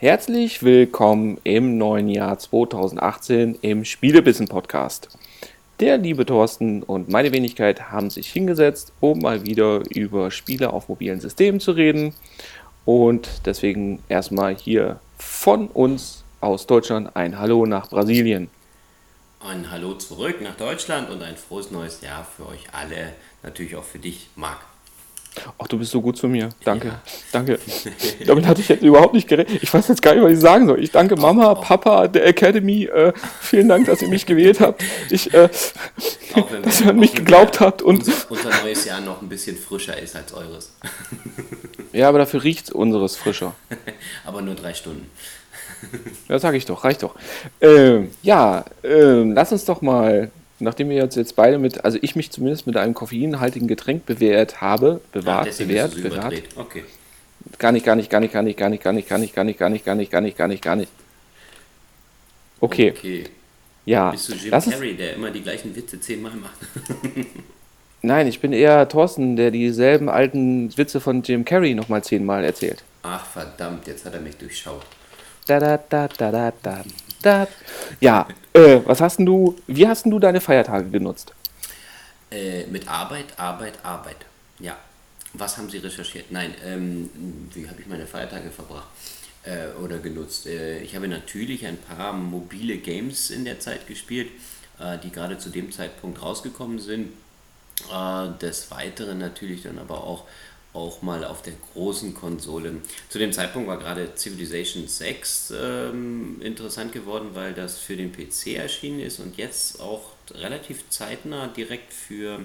Herzlich willkommen im neuen Jahr 2018 im Spielebissen Podcast. Der liebe Thorsten und meine Wenigkeit haben sich hingesetzt, um mal wieder über Spiele auf mobilen Systemen zu reden. Und deswegen erstmal hier von uns aus Deutschland ein Hallo nach Brasilien. Ein Hallo zurück nach Deutschland und ein frohes neues Jahr für euch alle, natürlich auch für dich, Marc. Ach, du bist so gut zu mir. Danke. Ja. Danke. Damit hatte ich jetzt überhaupt nicht gerechnet. Ich weiß jetzt gar nicht, was ich sagen soll. Ich danke Mama, Papa, der Academy. Äh, vielen Dank, dass ihr mich gewählt habt. Ich, äh, dass ihr an mich geglaubt habt. Und unser, unser neues Jahr noch ein bisschen frischer ist als eures. ja, aber dafür riecht unseres frischer. aber nur drei Stunden. Ja, sag ich doch, reicht doch. Ähm, ja, ähm, lass uns doch mal nachdem wir jetzt, jetzt beide mit, also ich mich zumindest mit einem koffeinhaltigen Getränk bewährt habe, bewahrt, ah, bewährt, bewahrt. Okay. Gar nicht, gar nicht, gar nicht, gar nicht, gar nicht, gar nicht, gar nicht, gar nicht, gar nicht, gar nicht, gar nicht, gar nicht, gar nicht. Okay. Okay. Ja. Bist du Jim Carrey, der immer die gleichen Witze zehnmal macht? Nein, ich bin eher Thorsten, der dieselben alten Witze von Jim Carrey nochmal zehnmal erzählt. Ach verdammt, jetzt hat er mich durchschaut. Da da da da da da da. Ja, äh, was hast du, wie hast du deine Feiertage genutzt? Äh, mit Arbeit, Arbeit, Arbeit. Ja. Was haben Sie recherchiert? Nein, ähm, wie habe ich meine Feiertage verbracht äh, oder genutzt? Äh, ich habe natürlich ein paar mobile Games in der Zeit gespielt, äh, die gerade zu dem Zeitpunkt rausgekommen sind. Äh, des Weiteren natürlich dann aber auch auch mal auf der großen Konsole. Zu dem Zeitpunkt war gerade Civilization 6 ähm, interessant geworden, weil das für den PC erschienen ist und jetzt auch relativ zeitnah direkt für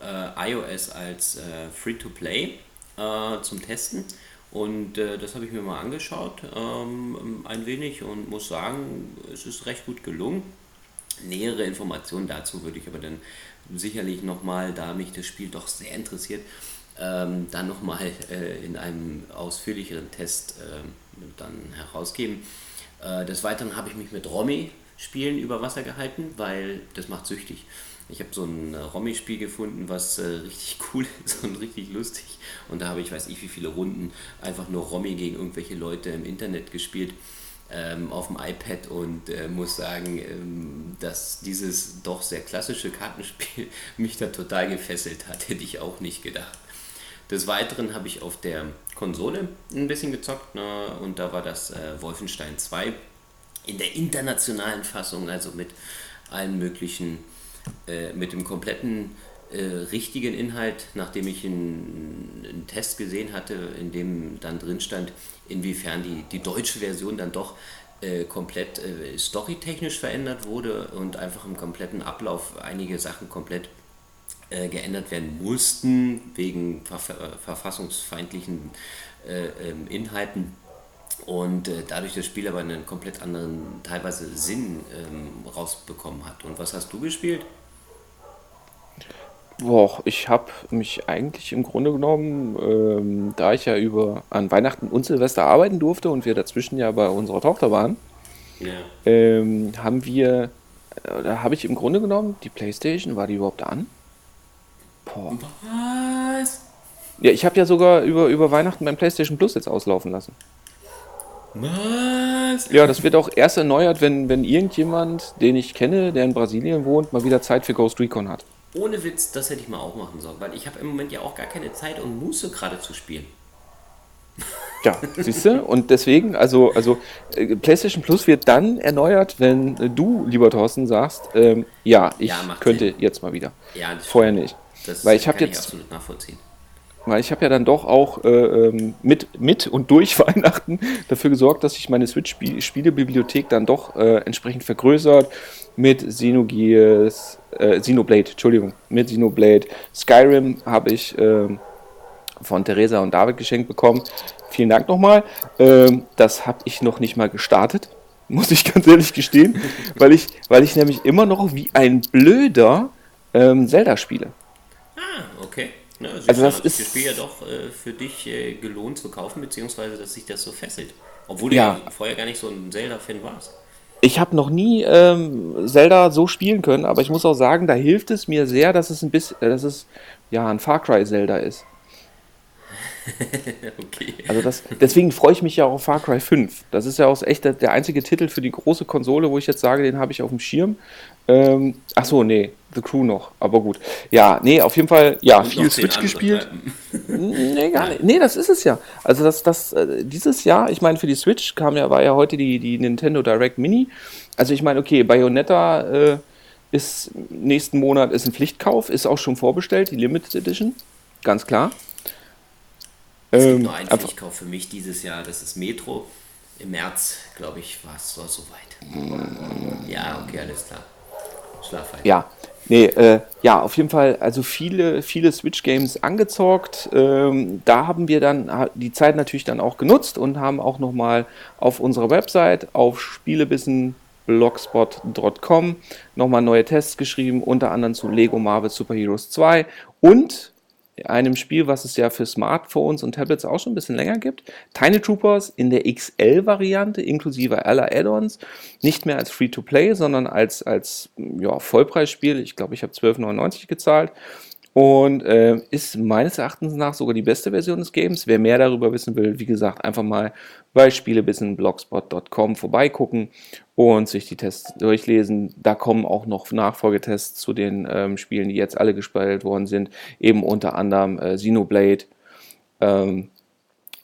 äh, iOS als äh, Free-to-Play äh, zum Testen. Und äh, das habe ich mir mal angeschaut, ähm, ein wenig, und muss sagen, es ist recht gut gelungen. Nähere Informationen dazu würde ich aber dann sicherlich nochmal, da mich das Spiel doch sehr interessiert, ähm, dann nochmal äh, in einem ausführlicheren Test äh, dann herausgeben. Äh, des Weiteren habe ich mich mit Romy-Spielen über Wasser gehalten, weil das macht süchtig. Ich habe so ein äh, Romy-Spiel gefunden, was äh, richtig cool ist und richtig lustig. Und da habe ich, weiß ich, wie viele Runden einfach nur Romy gegen irgendwelche Leute im Internet gespielt ähm, auf dem iPad und äh, muss sagen, ähm, dass dieses doch sehr klassische Kartenspiel mich da total gefesselt hat. Hätte ich auch nicht gedacht. Des Weiteren habe ich auf der Konsole ein bisschen gezockt ne, und da war das äh, Wolfenstein 2 in der internationalen Fassung, also mit allen möglichen, äh, mit dem kompletten äh, richtigen Inhalt, nachdem ich einen, einen, Test gesehen hatte, in dem dann drin stand, inwiefern die, die deutsche Version dann doch äh, komplett äh, storytechnisch verändert wurde und einfach im kompletten Ablauf einige Sachen komplett äh, geändert werden mussten wegen ver äh, verfassungsfeindlichen äh, ähm, Inhalten und dadurch das Spiel aber einen komplett anderen, teilweise Sinn ähm, rausbekommen hat. Und was hast du gespielt? Boah, ich habe mich eigentlich im Grunde genommen, ähm, da ich ja über an Weihnachten und Silvester arbeiten durfte und wir dazwischen ja bei unserer Tochter waren, ja. ähm, haben wir, äh, da habe ich im Grunde genommen, die Playstation, war die überhaupt an? Boah. Was? Ja, ich habe ja sogar über, über Weihnachten beim PlayStation Plus jetzt auslaufen lassen. Was? Ja, das wird auch erst erneuert, wenn, wenn irgendjemand, den ich kenne, der in Brasilien wohnt, mal wieder Zeit für Ghost Recon hat. Ohne Witz, das hätte ich mal auch machen sollen, weil ich habe im Moment ja auch gar keine Zeit und Muße gerade zu spielen. Ja, siehst du? Und deswegen, also, also äh, PlayStation Plus wird dann erneuert, wenn du, lieber Thorsten, sagst, ähm, ja, ich ja, könnte Sinn. jetzt mal wieder. Ja, Vorher nicht. Das weil ich habe jetzt absolut nachvollziehen. Weil ich habe ja dann doch auch äh, ähm, mit, mit und durch Weihnachten dafür gesorgt, dass sich meine Switch-Spielebibliothek dann doch äh, entsprechend vergrößert mit Xenogears, äh, Xenoblade, Entschuldigung, mit Xenoblade. Skyrim habe ich äh, von Theresa und David geschenkt bekommen. Vielen Dank nochmal. Ähm, das habe ich noch nicht mal gestartet, muss ich ganz ehrlich gestehen, weil ich, weil ich nämlich immer noch wie ein Blöder ähm, Zelda spiele. Ah, okay. Ja, also, also das ist das Spiel ja doch äh, für dich äh, gelohnt zu kaufen, beziehungsweise dass sich das so fesselt. Obwohl ja. du ja vorher gar nicht so ein Zelda-Fan warst. Ich habe noch nie ähm, Zelda so spielen können, aber ich muss auch sagen, da hilft es mir sehr, dass es ein bisschen, äh, dass es ja ein Far Cry Zelda ist. okay. Also das, deswegen freue ich mich ja auch auf Far Cry 5. Das ist ja auch echt der, der einzige Titel für die große Konsole, wo ich jetzt sage, den habe ich auf dem Schirm. Ähm, ach so, nee, The Crew noch, aber gut. Ja, nee, auf jeden Fall, ja, Und viel Switch gespielt. nee, gar nicht. Nee, das ist es ja. Also das, das, äh, dieses Jahr, ich meine, für die Switch kam ja, war ja heute die, die Nintendo Direct Mini. Also ich meine, okay, Bayonetta äh, ist nächsten Monat ist ein Pflichtkauf, ist auch schon vorbestellt, die Limited Edition, ganz klar. Es gibt ähm, nur einen Pflichtkauf für mich dieses Jahr, das ist Metro. Im März, glaube ich, war es so soweit. Ja, okay, alles klar. Schlaf halt. Ja, nee, äh, ja, auf jeden Fall, also viele, viele Switch-Games angezockt. Ähm, da haben wir dann die Zeit natürlich dann auch genutzt und haben auch nochmal auf unserer Website auf Spielebissen blogspot.com nochmal neue Tests geschrieben, unter anderem zu Lego Marvel Super Heroes 2 und einem Spiel, was es ja für Smartphones und Tablets auch schon ein bisschen länger gibt. Tiny Troopers in der XL-Variante inklusive aller Add-ons. Nicht mehr als Free-to-Play, sondern als, als ja, Vollpreisspiel. Ich glaube, ich habe 12,99 gezahlt. Und äh, ist meines Erachtens nach sogar die beste Version des Games. Wer mehr darüber wissen will, wie gesagt, einfach mal bei spielebissen.blogspot.com vorbeigucken und sich die Tests durchlesen. Da kommen auch noch Nachfolgetests zu den ähm, Spielen, die jetzt alle gespielt worden sind. Eben unter anderem äh, Xenoblade ähm,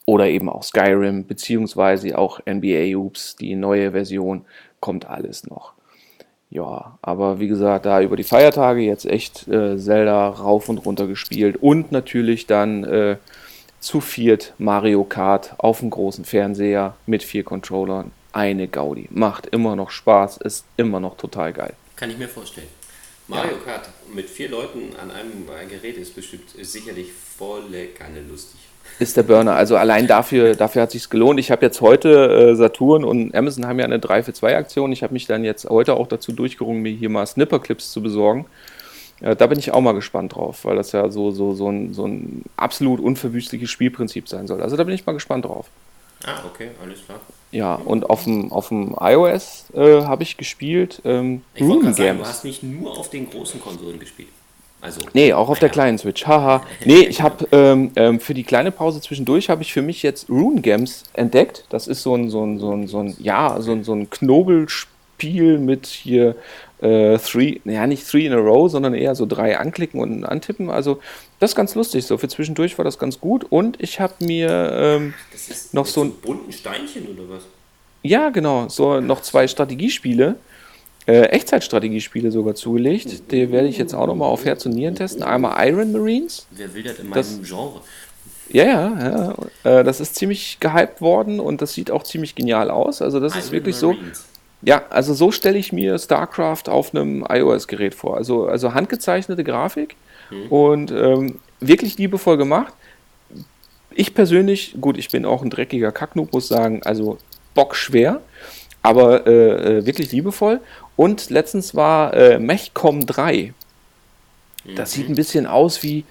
oder eben auch Skyrim, beziehungsweise auch NBA Oops, die neue Version, kommt alles noch. Ja, aber wie gesagt, da über die Feiertage jetzt echt äh, Zelda rauf und runter gespielt und natürlich dann äh, zu viert Mario Kart auf dem großen Fernseher mit vier Controllern. Eine Gaudi. Macht immer noch Spaß, ist immer noch total geil. Kann ich mir vorstellen. Mario ja. Kart mit vier Leuten an einem Gerät ist bestimmt ist sicherlich volle Kanne lustig ist der Burner. Also allein dafür, dafür hat sich gelohnt. Ich habe jetzt heute äh, Saturn und Amazon haben ja eine 3 für 2 Aktion. Ich habe mich dann jetzt heute auch dazu durchgerungen, mir hier mal Snipper-Clips zu besorgen. Äh, da bin ich auch mal gespannt drauf, weil das ja so, so, so, ein, so ein absolut unverwüstliches Spielprinzip sein soll. Also da bin ich mal gespannt drauf. Ah, okay, alles klar. Ja, und auf dem, auf dem iOS äh, habe ich gespielt ähm, ich Games. Sagen, du hast nicht nur auf den großen Konsolen gespielt. Also, nee, auch auf ja. der kleinen Switch. Haha. nee, ich habe ähm, ähm, für die kleine Pause zwischendurch habe ich für mich jetzt Rune Games entdeckt. Das ist so ein, so ein, so ein, so ein ja, so ein, so ein Knobelspiel mit hier äh, three, ja nicht three in a row, sondern eher so drei anklicken und antippen. Also das ist ganz lustig. So für zwischendurch war das ganz gut. Und ich habe mir ähm, noch so ein bunten Steinchen oder was? Ja, genau. So noch zwei Strategiespiele äh, Echtzeitstrategiespiele sogar zugelegt. Die werde ich jetzt auch nochmal auf Herz und Nieren testen. Einmal Iron Marines. Wer will das in meinem das, Genre? Ja, ja, ja. Äh, das ist ziemlich gehypt worden und das sieht auch ziemlich genial aus. Also das Iron ist wirklich Marines. so. Ja, also so stelle ich mir StarCraft auf einem iOS-Gerät vor. Also, also handgezeichnete Grafik hm. und ähm, wirklich liebevoll gemacht. Ich persönlich, gut, ich bin auch ein dreckiger Kacknoob, muss sagen, also bockschwer, aber äh, äh wirklich liebevoll. Und letztens war äh, Mechcom 3. Das mhm. sieht ein bisschen aus wie,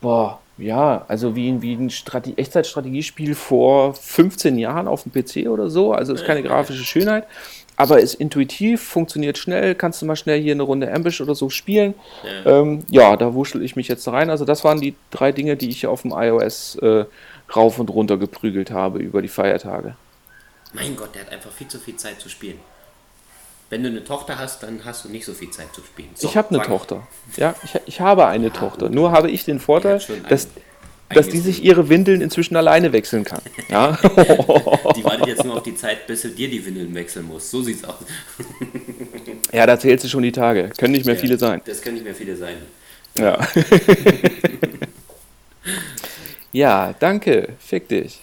boah, ja, also wie, wie ein Strate Echtzeitstrategiespiel vor 15 Jahren auf dem PC oder so. Also ist keine grafische Schönheit, aber ist intuitiv, funktioniert schnell, kannst du mal schnell hier eine Runde Ambush oder so spielen. Ja, ähm, ja da wuschel ich mich jetzt rein. Also das waren die drei Dinge, die ich auf dem iOS äh, rauf und runter geprügelt habe über die Feiertage. Mein Gott, der hat einfach viel zu viel Zeit zu spielen. Wenn du eine Tochter hast, dann hast du nicht so viel Zeit zu spielen. So, ich habe eine Tochter. Ja, ich, ich habe eine ja, Tochter. Gut. Nur habe ich den Vorteil, dass, dass die sich ihre Windeln inzwischen alleine wechseln kann. Ja? die wartet jetzt nur auf die Zeit, bis du dir die Windeln wechseln musst. So sieht's aus. ja, da zählt sie schon die Tage. Können nicht mehr ja, viele sein. Das können nicht mehr viele sein. Ja. Ja, danke, fick dich.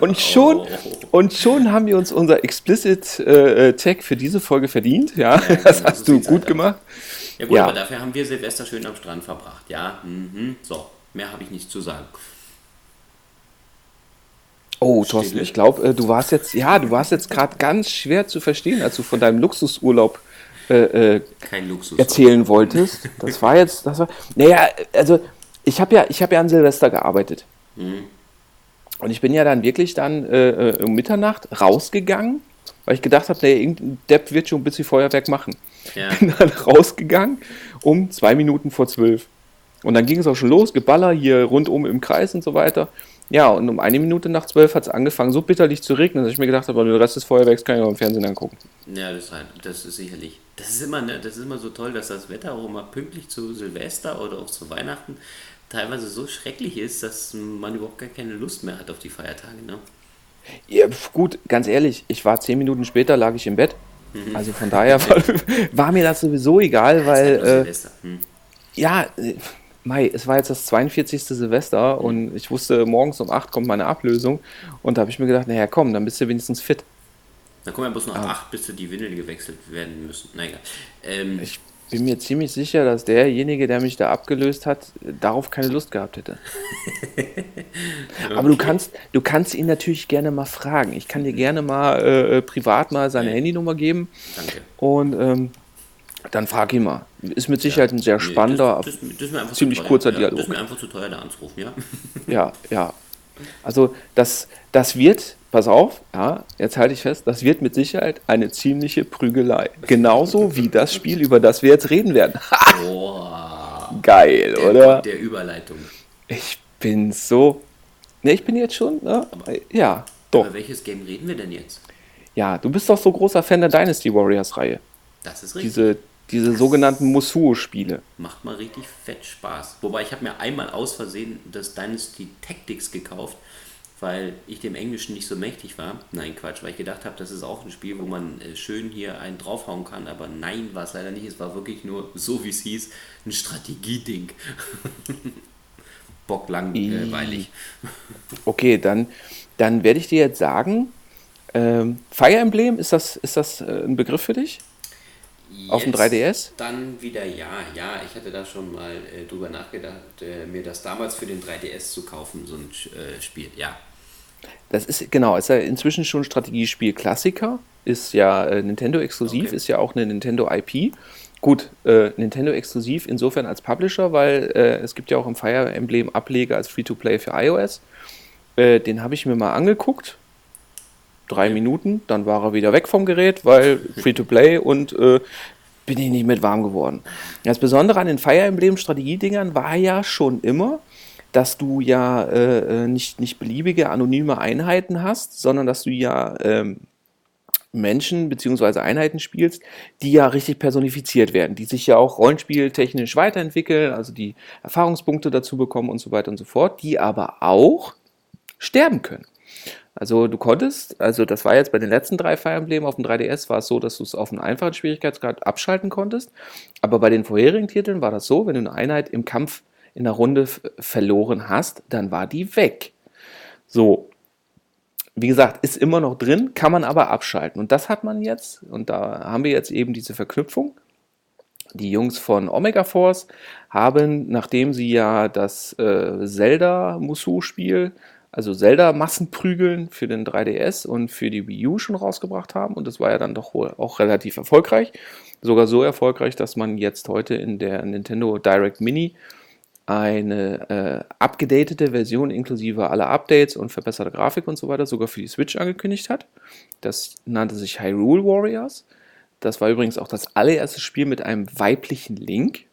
Und schon, oh. und schon haben wir uns unser Explicit äh, Tag für diese Folge verdient. Ja, ja das hast du gut gemacht. Ja gut, ja. aber dafür haben wir Silvester schön am Strand verbracht. Ja, mhm. so, mehr habe ich nicht zu sagen. Oh, Thorsten, ich glaube, äh, du warst jetzt, ja, du warst jetzt gerade ganz schwer zu verstehen, als du von deinem Luxusurlaub äh, äh Luxus erzählen wolltest. Das war jetzt, das war, naja, also ich habe ja, ich habe ja an Silvester gearbeitet. Mhm. Und ich bin ja dann wirklich dann äh, äh um Mitternacht rausgegangen, weil ich gedacht habe, nee, irgendein Depp wird schon ein bisschen Feuerwerk machen. Ja. Bin dann rausgegangen um zwei Minuten vor zwölf. Und dann ging es auch schon los, Geballer hier rundum im Kreis und so weiter. Ja, und um eine Minute nach zwölf hat es angefangen, so bitterlich zu regnen, dass ich mir gedacht habe, den Rest des Feuerwerks kann ich auch im Fernsehen angucken. Ja, das, halt, das ist sicherlich. Das ist, immer, ne, das ist immer so toll, dass das Wetter auch immer pünktlich zu Silvester oder auch zu Weihnachten teilweise so schrecklich ist, dass man überhaupt gar keine Lust mehr hat auf die Feiertage. Ne? Ja, gut, ganz ehrlich, ich war zehn Minuten später, lag ich im Bett. Mhm. Also von daher war, war, mir das sowieso egal, weil. Halt äh, hm. Ja, äh, Mai, es war jetzt das 42. Silvester mhm. und ich wusste, morgens um 8 kommt meine Ablösung. Und da habe ich mir gedacht, naja, komm, dann bist du wenigstens fit. Dann kommen ja bloß noch ah. 8, bis die Windeln gewechselt werden müssen. Na egal. Ähm, ich bin mir ziemlich sicher, dass derjenige, der mich da abgelöst hat, darauf keine Lust gehabt hätte. okay. Aber du kannst, du kannst ihn natürlich gerne mal fragen. Ich kann dir gerne mal äh, äh privat mal seine ja. Handynummer geben. Danke. Und ähm, dann frag ihn mal. Ist mit Sicherheit ein sehr spannender, das, das, das ziemlich kurzer ja, Dialog. Das ist mir einfach zu teuer, da anzurufen, ja? Ja, ja. Also das, das wird, pass auf, ja, jetzt halte ich fest, das wird mit Sicherheit eine ziemliche Prügelei. Genauso wie das Spiel, über das wir jetzt reden werden. Boah. Geil, der oder? Der Überleitung. Ich bin so. Ne, ich bin jetzt schon, ne? Aber, ja, doch. Über welches Game reden wir denn jetzt? Ja, du bist doch so großer Fan der Dynasty Warriors Reihe. Das ist richtig. Diese, diese sogenannten Musuo-Spiele. Macht mal richtig fett Spaß. Wobei ich habe mir einmal aus Versehen das Dynasty Tactics gekauft, weil ich dem Englischen nicht so mächtig war. Nein, Quatsch, weil ich gedacht habe, das ist auch ein Spiel, wo man äh, schön hier einen draufhauen kann. Aber nein, war es leider nicht. Es war wirklich nur, so wie es hieß, ein Strategieding. Bock langweilig. okay, dann, dann werde ich dir jetzt sagen, ähm, Fire Emblem, ist das, ist das äh, ein Begriff für dich? Jetzt auf dem 3DS? Dann wieder ja, ja. Ich hatte da schon mal äh, drüber nachgedacht, äh, mir das damals für den 3DS zu kaufen, so ein äh, Spiel, ja. Das ist genau, ist ja inzwischen schon Strategiespiel Klassiker, ist ja äh, Nintendo exklusiv, okay. ist ja auch eine Nintendo IP. Gut, äh, Nintendo exklusiv insofern als Publisher, weil äh, es gibt ja auch im Fire Emblem Ableger als Free-to-Play für iOS. den habe ich mir mal angeguckt drei Minuten, dann war er wieder weg vom Gerät, weil Free-to-Play und äh, bin ich nicht mit warm geworden. Das Besondere an den Fire Emblem Strategiedingern war ja schon immer, dass du ja äh, äh, nicht, nicht beliebige anonyme Einheiten hast, sondern dass du ja ähm, Menschen bzw. Einheiten spielst, die ja richtig personifiziert werden, die sich ja auch rollenspieltechnisch weiterentwickeln, also die Erfahrungspunkte dazu bekommen und so weiter und so fort, die aber auch sterben können. Also du konntest, also das war jetzt bei den letzten drei Fire Emblem auf dem 3DS, war es so, dass du es auf einen einfachen Schwierigkeitsgrad abschalten konntest. Aber bei den vorherigen Titeln war das so, wenn du eine Einheit im Kampf in der Runde verloren hast, dann war die weg. So, wie gesagt, ist immer noch drin, kann man aber abschalten. Und das hat man jetzt, und da haben wir jetzt eben diese Verknüpfung. Die Jungs von Omega Force haben, nachdem sie ja das äh, Zelda-Musu-Spiel also Zelda Massenprügeln für den 3DS und für die Wii U schon rausgebracht haben. Und das war ja dann doch auch relativ erfolgreich. Sogar so erfolgreich, dass man jetzt heute in der Nintendo Direct Mini eine äh, abgedatete Version inklusive aller Updates und verbesserte Grafik und so weiter sogar für die Switch angekündigt hat. Das nannte sich Hyrule Warriors. Das war übrigens auch das allererste Spiel mit einem weiblichen Link.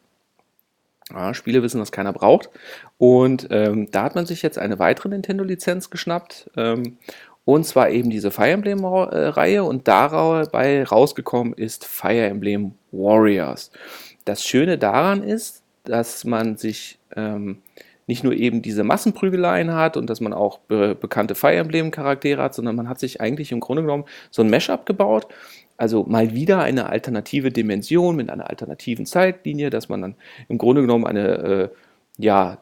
Ja, Spiele wissen, dass keiner braucht. Und ähm, da hat man sich jetzt eine weitere Nintendo-Lizenz geschnappt. Ähm, und zwar eben diese Fire Emblem-Reihe. Und dabei rausgekommen ist Fire Emblem Warriors. Das Schöne daran ist, dass man sich ähm, nicht nur eben diese Massenprügeleien hat und dass man auch be bekannte Fire Emblem-Charaktere hat, sondern man hat sich eigentlich im Grunde genommen so ein Mesh-up gebaut. Also mal wieder eine alternative Dimension mit einer alternativen Zeitlinie, dass man dann im Grunde genommen eine äh, ja,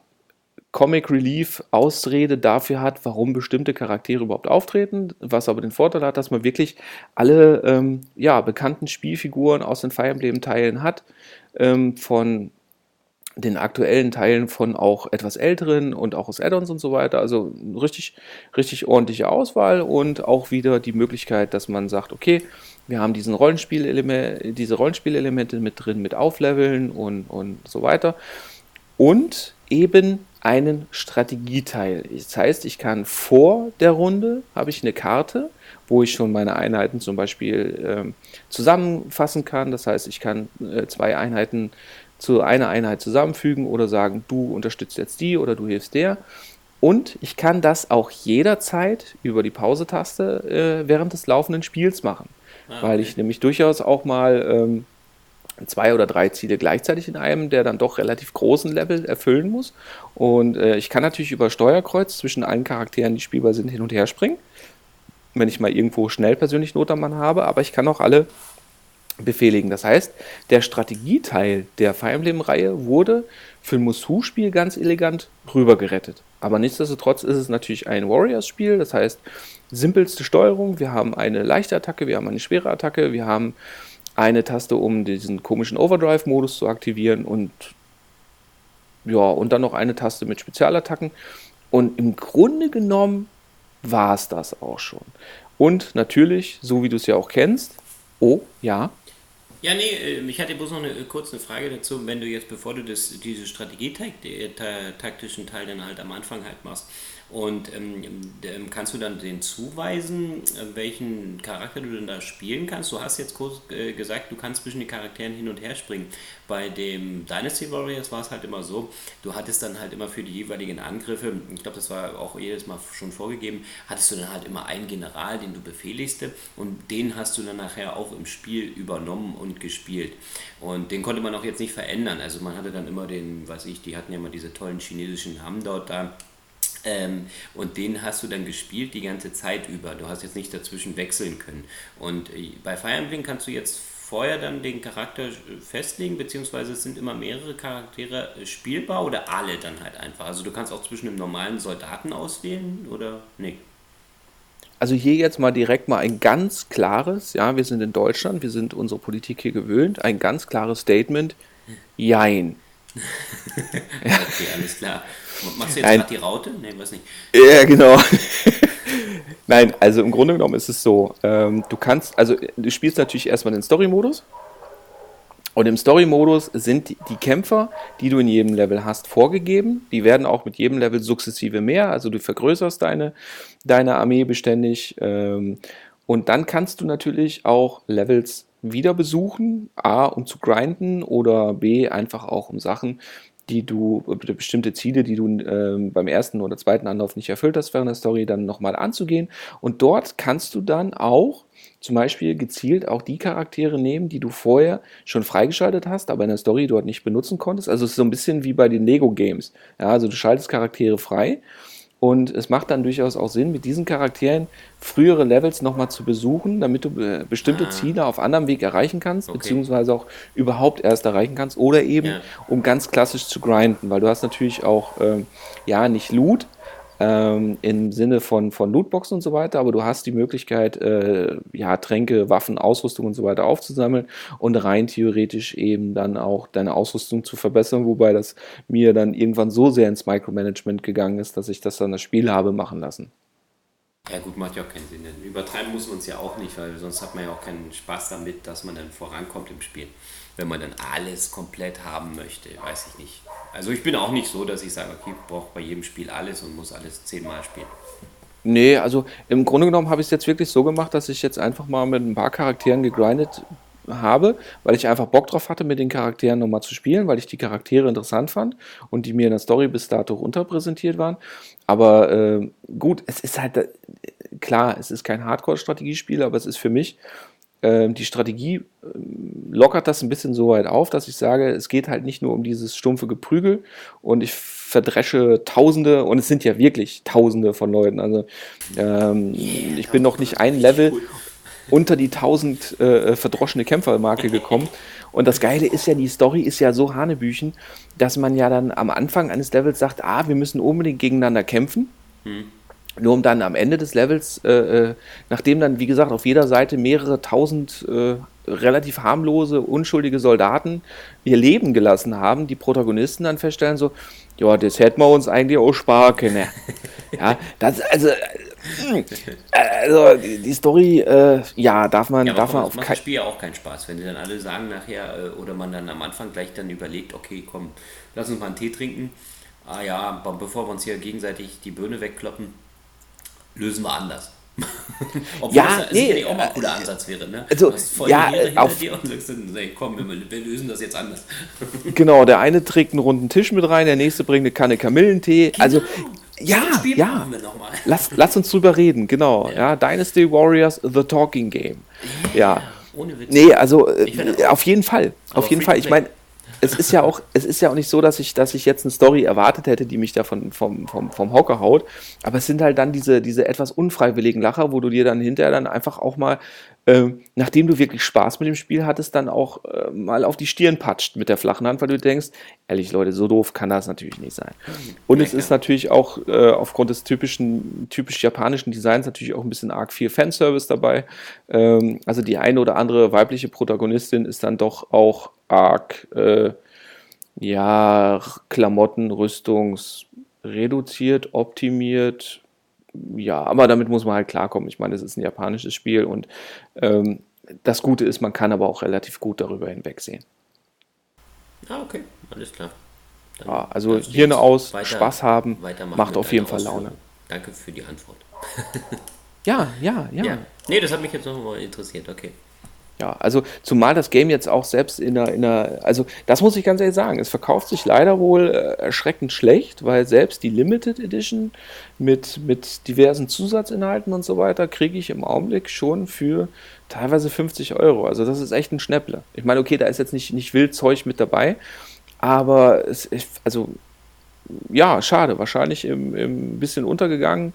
Comic Relief Ausrede dafür hat, warum bestimmte Charaktere überhaupt auftreten, was aber den Vorteil hat, dass man wirklich alle ähm, ja, bekannten Spielfiguren aus den Fire Emblem Teilen hat, ähm, von den aktuellen Teilen von auch etwas älteren und auch aus Add-ons und so weiter. Also richtig, richtig ordentliche Auswahl und auch wieder die Möglichkeit, dass man sagt, okay, wir haben diesen Rollenspielelement, diese Rollenspielelemente mit drin, mit Aufleveln und, und so weiter. Und eben einen Strategieteil. Das heißt, ich kann vor der Runde, habe ich eine Karte, wo ich schon meine Einheiten zum Beispiel äh, zusammenfassen kann. Das heißt, ich kann äh, zwei Einheiten zu einer Einheit zusammenfügen oder sagen, du unterstützt jetzt die oder du hilfst der. Und ich kann das auch jederzeit über die Pause-Taste äh, während des laufenden Spiels machen. Ah, okay. Weil ich nämlich durchaus auch mal ähm, zwei oder drei Ziele gleichzeitig in einem, der dann doch relativ großen Level erfüllen muss. Und äh, ich kann natürlich über Steuerkreuz zwischen allen Charakteren, die spielbar sind, hin und her springen. Wenn ich mal irgendwo schnell persönlich Not am Mann habe, aber ich kann auch alle befehligen. Das heißt, der Strategieteil der Fire Emblem-Reihe wurde für ein Musu-Spiel ganz elegant rübergerettet. Aber nichtsdestotrotz ist es natürlich ein Warriors-Spiel, das heißt, simpelste Steuerung. Wir haben eine leichte Attacke, wir haben eine schwere Attacke, wir haben eine Taste, um diesen komischen Overdrive-Modus zu aktivieren und ja, und dann noch eine Taste mit Spezialattacken. Und im Grunde genommen war es das auch schon. Und natürlich, so wie du es ja auch kennst, oh, ja. Ja, nee, äh, ich hatte bloß noch eine äh, kurze Frage dazu, wenn du jetzt, bevor du das, diese strategietaktischen Teil dann halt am Anfang halt machst, und ähm, ähm, kannst du dann den zuweisen, äh, welchen Charakter du denn da spielen kannst? Du hast jetzt kurz äh, gesagt, du kannst zwischen den Charakteren hin und her springen. Bei dem Dynasty Warriors war es halt immer so, du hattest dann halt immer für die jeweiligen Angriffe, ich glaube, das war auch jedes Mal schon vorgegeben, hattest du dann halt immer einen General, den du befehligste und den hast du dann nachher auch im Spiel übernommen und gespielt. Und den konnte man auch jetzt nicht verändern. Also man hatte dann immer den, weiß ich, die hatten ja immer diese tollen chinesischen Namen dort da ähm, und den hast du dann gespielt die ganze Zeit über. Du hast jetzt nicht dazwischen wechseln können. Und äh, bei Fire Emblem kannst du jetzt vorher dann den Charakter festlegen, beziehungsweise sind immer mehrere Charaktere äh, spielbar oder alle dann halt einfach. Also du kannst auch zwischen einem normalen Soldaten auswählen oder nicht? Also hier jetzt mal direkt mal ein ganz klares, ja, wir sind in Deutschland, wir sind unsere Politik hier gewöhnt, ein ganz klares Statement, jein. okay, alles klar. Machst du jetzt gerade die Raute? Nee, weiß nicht. Ja, genau. Nein, also im Grunde genommen ist es so, ähm, du kannst, also du spielst natürlich erstmal den Story-Modus. Und im Story-Modus sind die, die, Kämpfer, die du in jedem Level hast, vorgegeben. Die werden auch mit jedem Level sukzessive mehr. Also du vergrößerst deine, deine Armee beständig. Ähm, und dann kannst du natürlich auch Levels wieder besuchen. A, um zu grinden oder B, einfach auch um Sachen die du, bestimmte Ziele, die du äh, beim ersten oder zweiten Anlauf nicht erfüllt hast während der Story, dann nochmal anzugehen. Und dort kannst du dann auch zum Beispiel gezielt auch die Charaktere nehmen, die du vorher schon freigeschaltet hast, aber in der Story dort nicht benutzen konntest. Also es ist so ein bisschen wie bei den Lego Games. Ja, also du schaltest Charaktere frei und es macht dann durchaus auch Sinn, mit diesen Charakteren frühere Levels nochmal zu besuchen, damit du äh, bestimmte ah. Ziele auf anderem Weg erreichen kannst, okay. beziehungsweise auch überhaupt erst erreichen kannst, oder eben ja. um ganz klassisch zu grinden, weil du hast natürlich auch, ähm, ja, nicht Loot, ähm, im Sinne von, von Lootboxen und so weiter, aber du hast die Möglichkeit, äh, ja, Tränke, Waffen, Ausrüstung und so weiter aufzusammeln und rein theoretisch eben dann auch deine Ausrüstung zu verbessern, wobei das mir dann irgendwann so sehr ins Micromanagement gegangen ist, dass ich das dann das Spiel habe machen lassen. Ja gut, macht ja auch keinen Sinn. Übertreiben muss man es ja auch nicht, weil sonst hat man ja auch keinen Spaß damit, dass man dann vorankommt im Spiel. Wenn man dann alles komplett haben möchte, weiß ich nicht. Also ich bin auch nicht so, dass ich sage, okay, ich brauche bei jedem Spiel alles und muss alles zehnmal spielen. Nee, also im Grunde genommen habe ich es jetzt wirklich so gemacht, dass ich jetzt einfach mal mit ein paar Charakteren gegrindet habe, weil ich einfach Bock drauf hatte, mit den Charakteren nochmal zu spielen, weil ich die Charaktere interessant fand und die mir in der Story bis dato unterpräsentiert waren. Aber äh, gut, es ist halt, äh, klar, es ist kein Hardcore-Strategiespiel, aber es ist für mich die Strategie ähm, lockert das ein bisschen so weit auf, dass ich sage, es geht halt nicht nur um dieses stumpfe Geprügel und ich verdresche Tausende und es sind ja wirklich Tausende von Leuten. Also ähm, ich bin noch nicht ein Level unter die 1000 äh, verdroschene Kämpfermarke gekommen. Und das Geile ist ja, die Story ist ja so hanebüchen, dass man ja dann am Anfang eines Levels sagt, ah, wir müssen unbedingt gegeneinander kämpfen. Hm. Nur um dann am Ende des Levels, äh, äh, nachdem dann, wie gesagt, auf jeder Seite mehrere tausend äh, relativ harmlose, unschuldige Soldaten ihr Leben gelassen haben, die Protagonisten dann feststellen so, ja, das hätten wir uns eigentlich auch sparen können. ja, das, also, also die Story, äh, ja, darf man, ja, darf man auf keinen Spiel ja auch keinen Spaß, wenn die dann alle sagen nachher äh, oder man dann am Anfang gleich dann überlegt, okay, komm, lass uns mal einen Tee trinken. Ah ja, bevor wir uns hier gegenseitig die Birne wegkloppen, lösen wir anders. Obwohl ja, das nee, sicherlich auch mal ein cooler äh, Ansatz wäre, ne? Also, ja, auf, dir und sagst nee, komm, wir lösen das jetzt anders. genau, der eine trägt einen runden Tisch mit rein, der nächste bringt eine Kanne Kamillentee. Genau. Also, ja, ja. Lass, lass uns drüber reden, genau. Ja. ja. Dynasty Warriors, The Talking Game. Yeah. Ja. Ohne Witz. Nee, also äh, auf jeden Fall. Auf jeden Fall. Ich meine, es ist ja auch, es ist ja auch nicht so, dass ich, dass ich jetzt eine Story erwartet hätte, die mich da von, vom, vom, vom Hocker haut. Aber es sind halt dann diese, diese etwas unfreiwilligen Lacher, wo du dir dann hinterher dann einfach auch mal, äh, nachdem du wirklich Spaß mit dem Spiel hattest, dann auch äh, mal auf die Stirn patscht mit der flachen Hand, weil du denkst, ehrlich Leute, so doof kann das natürlich nicht sein. Und es ist natürlich auch äh, aufgrund des typischen, typisch japanischen Designs natürlich auch ein bisschen arg viel Fanservice dabei. Ähm, also die eine oder andere weibliche Protagonistin ist dann doch auch arg, äh, ja, Klamotten, Rüstungs reduziert, optimiert. Ja, aber damit muss man halt klarkommen. Ich meine, es ist ein japanisches Spiel und ähm, das Gute ist, man kann aber auch relativ gut darüber hinwegsehen. Ah, okay, alles klar. Dann ja, also Hirne aus, weiter, Spaß haben, macht auf jeden Fall Laune. Danke für die Antwort. ja, ja, ja, ja. Nee, das hat mich jetzt nochmal interessiert, okay. Ja, also zumal das Game jetzt auch selbst in einer, in einer, also das muss ich ganz ehrlich sagen, es verkauft sich leider wohl äh, erschreckend schlecht, weil selbst die Limited Edition mit, mit diversen Zusatzinhalten und so weiter kriege ich im Augenblick schon für teilweise 50 Euro. Also das ist echt ein Schnäpple. Ich meine, okay, da ist jetzt nicht, nicht wild Zeug mit dabei, aber es, also ja, schade, wahrscheinlich im bisschen untergegangen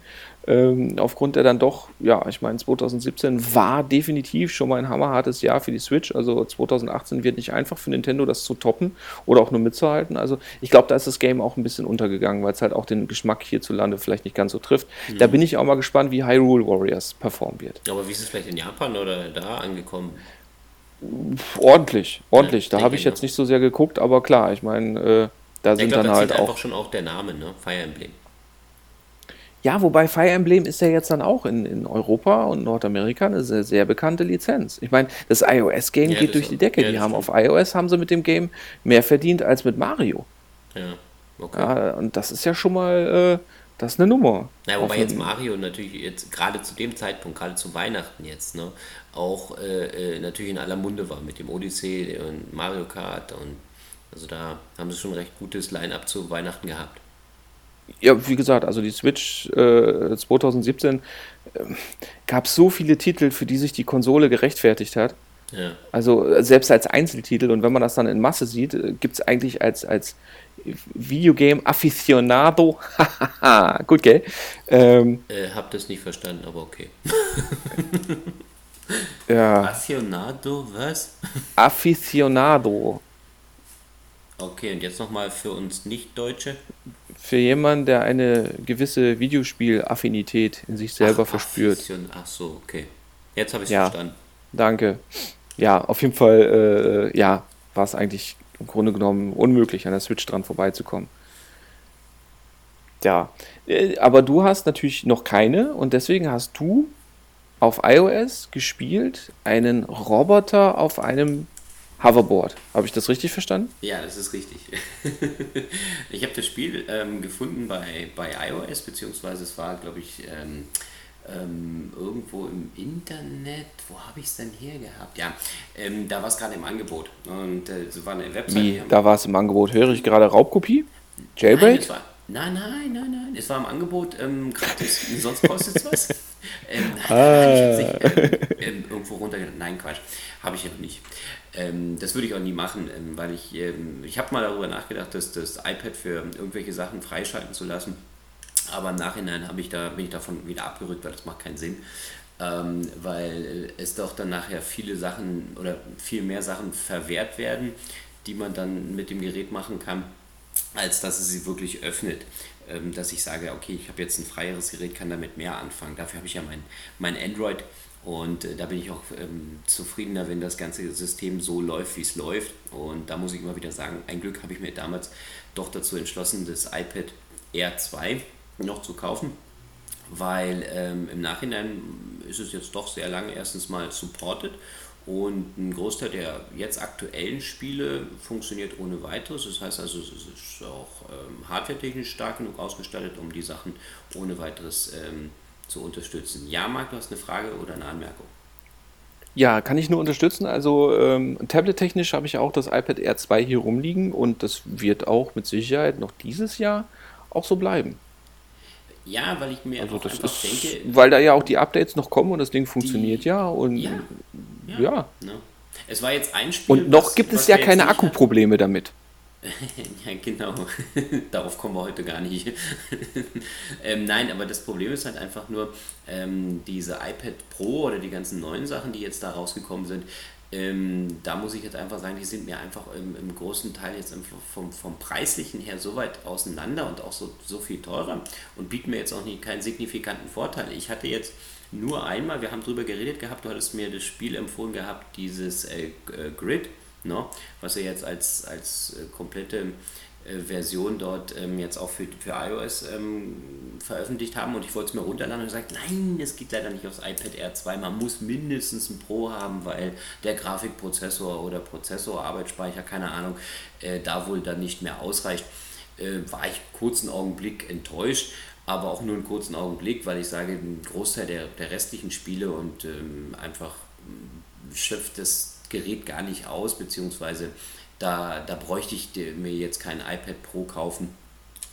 ähm, aufgrund der dann doch, ja, ich meine, 2017 war definitiv schon mal ein hammerhartes Jahr für die Switch. Also 2018 wird nicht einfach für Nintendo, das zu toppen oder auch nur mitzuhalten. Also ich glaube, da ist das Game auch ein bisschen untergegangen, weil es halt auch den Geschmack hierzulande vielleicht nicht ganz so trifft. Mhm. Da bin ich auch mal gespannt, wie Hyrule Warriors performen wird. Aber wie ist es vielleicht in Japan oder da angekommen? Ordentlich, ordentlich. Ja, da habe ich jetzt nicht so sehr geguckt, aber klar, ich meine, äh, da sind glaub, dann halt auch. einfach schon auch der Name, ne? Fire Emblem. Ja, wobei Fire Emblem ist ja jetzt dann auch in, in Europa und Nordamerika eine sehr, sehr bekannte Lizenz. Ich meine, das iOS-Game ja, geht durch die Decke. Ja, die haben auf iOS haben sie mit dem Game mehr verdient als mit Mario. Ja, okay. Ja, und das ist ja schon mal, äh, das ist eine Nummer. Ja, wobei jetzt Mario natürlich jetzt gerade zu dem Zeitpunkt, gerade zu Weihnachten jetzt, ne, auch äh, äh, natürlich in aller Munde war mit dem Odyssey und Mario Kart und also da haben sie schon ein recht gutes Line-up zu Weihnachten gehabt ja, wie gesagt, also die Switch äh, 2017 äh, gab so viele Titel, für die sich die Konsole gerechtfertigt hat. Ja. Also äh, selbst als Einzeltitel und wenn man das dann in Masse sieht, äh, gibt es eigentlich als, als Videogame Aficionado, gut, gell? Ähm, äh, hab das nicht verstanden, aber okay. ja. Aficionado, was? Aficionado. Okay, und jetzt nochmal für uns Nicht-Deutsche für jemanden, der eine gewisse Videospielaffinität in sich selber Ach, verspürt. Ach so, okay. Jetzt habe ich es ja, verstanden. Danke. Ja, auf jeden Fall, äh, ja, war es eigentlich im Grunde genommen unmöglich, an der Switch dran vorbeizukommen. Ja, äh, aber du hast natürlich noch keine und deswegen hast du auf iOS gespielt einen Roboter auf einem Hoverboard. Habe ich das richtig verstanden? Ja, das ist richtig. ich habe das Spiel ähm, gefunden bei, bei iOS, beziehungsweise es war, glaube ich, ähm, ähm, irgendwo im Internet. Wo habe ich es denn hier gehabt? Ja, ähm, da war es gerade im Angebot. Und äh, so war eine Website. Wie, da war es im Angebot? Höre ich gerade Raubkopie? Jailbreak? Nein, war, nein, nein, nein, nein. Es war im Angebot ähm, gratis. Sonst kostet es was. Ähm, ah. ich nicht, irgendwo runtergeladen. Nein, Quatsch. Habe ich ja noch nicht. Ähm, das würde ich auch nie machen, ähm, weil ich, ähm, ich habe mal darüber nachgedacht, dass das iPad für irgendwelche Sachen freischalten zu lassen. Aber im Nachhinein ich da, bin ich davon wieder abgerückt, weil das macht keinen Sinn. Ähm, weil es doch dann nachher viele Sachen oder viel mehr Sachen verwehrt werden, die man dann mit dem Gerät machen kann, als dass es sie wirklich öffnet. Ähm, dass ich sage, okay, ich habe jetzt ein freieres Gerät, kann damit mehr anfangen. Dafür habe ich ja mein, mein Android und äh, da bin ich auch ähm, zufriedener, wenn das ganze System so läuft, wie es läuft. Und da muss ich immer wieder sagen, ein Glück habe ich mir damals doch dazu entschlossen, das iPad Air 2 noch zu kaufen, weil ähm, im Nachhinein ist es jetzt doch sehr lange erstens mal supported und ein Großteil der jetzt aktuellen Spiele funktioniert ohne weiteres. Das heißt also, es ist auch ähm, hardware-technisch stark genug ausgestattet, um die Sachen ohne weiteres ähm, zu unterstützen. Ja, Marc, du hast eine Frage oder eine Anmerkung? Ja, kann ich nur unterstützen. Also ähm, tablet-technisch habe ich auch das iPad Air 2 hier rumliegen und das wird auch mit Sicherheit noch dieses Jahr auch so bleiben. Ja, weil ich mir Also auch das einfach ist, denke, weil da ja auch die Updates noch kommen und das Ding funktioniert die, ja und ja, ja, ja. Ne? Es war jetzt ein Spiel, Und noch was- gibt es ja keine Akkuprobleme damit. Ja, genau. Darauf kommen wir heute gar nicht. ähm, nein, aber das Problem ist halt einfach nur, ähm, diese iPad Pro oder die ganzen neuen Sachen, die jetzt da rausgekommen sind, ähm, da muss ich jetzt einfach sagen, die sind mir einfach im, im großen Teil jetzt vom, vom Preislichen her so weit auseinander und auch so, so viel teurer und bieten mir jetzt auch nicht keinen signifikanten Vorteil. Ich hatte jetzt nur einmal, wir haben drüber geredet gehabt, du hattest mir das Spiel empfohlen gehabt, dieses äh, äh, Grid, ne, was wir jetzt als, als äh, komplette Version dort ähm, jetzt auch für, für iOS ähm, veröffentlicht haben und ich wollte es mir runterladen und gesagt, nein, es geht leider nicht aufs iPad Air 2, man muss mindestens ein Pro haben, weil der Grafikprozessor oder Prozessor, Arbeitsspeicher, keine Ahnung, äh, da wohl dann nicht mehr ausreicht. Äh, war ich einen kurzen Augenblick enttäuscht, aber auch nur einen kurzen Augenblick, weil ich sage, ein Großteil der, der restlichen Spiele und ähm, einfach ähm, schöpft das Gerät gar nicht aus, beziehungsweise da, da bräuchte ich mir jetzt kein iPad Pro kaufen,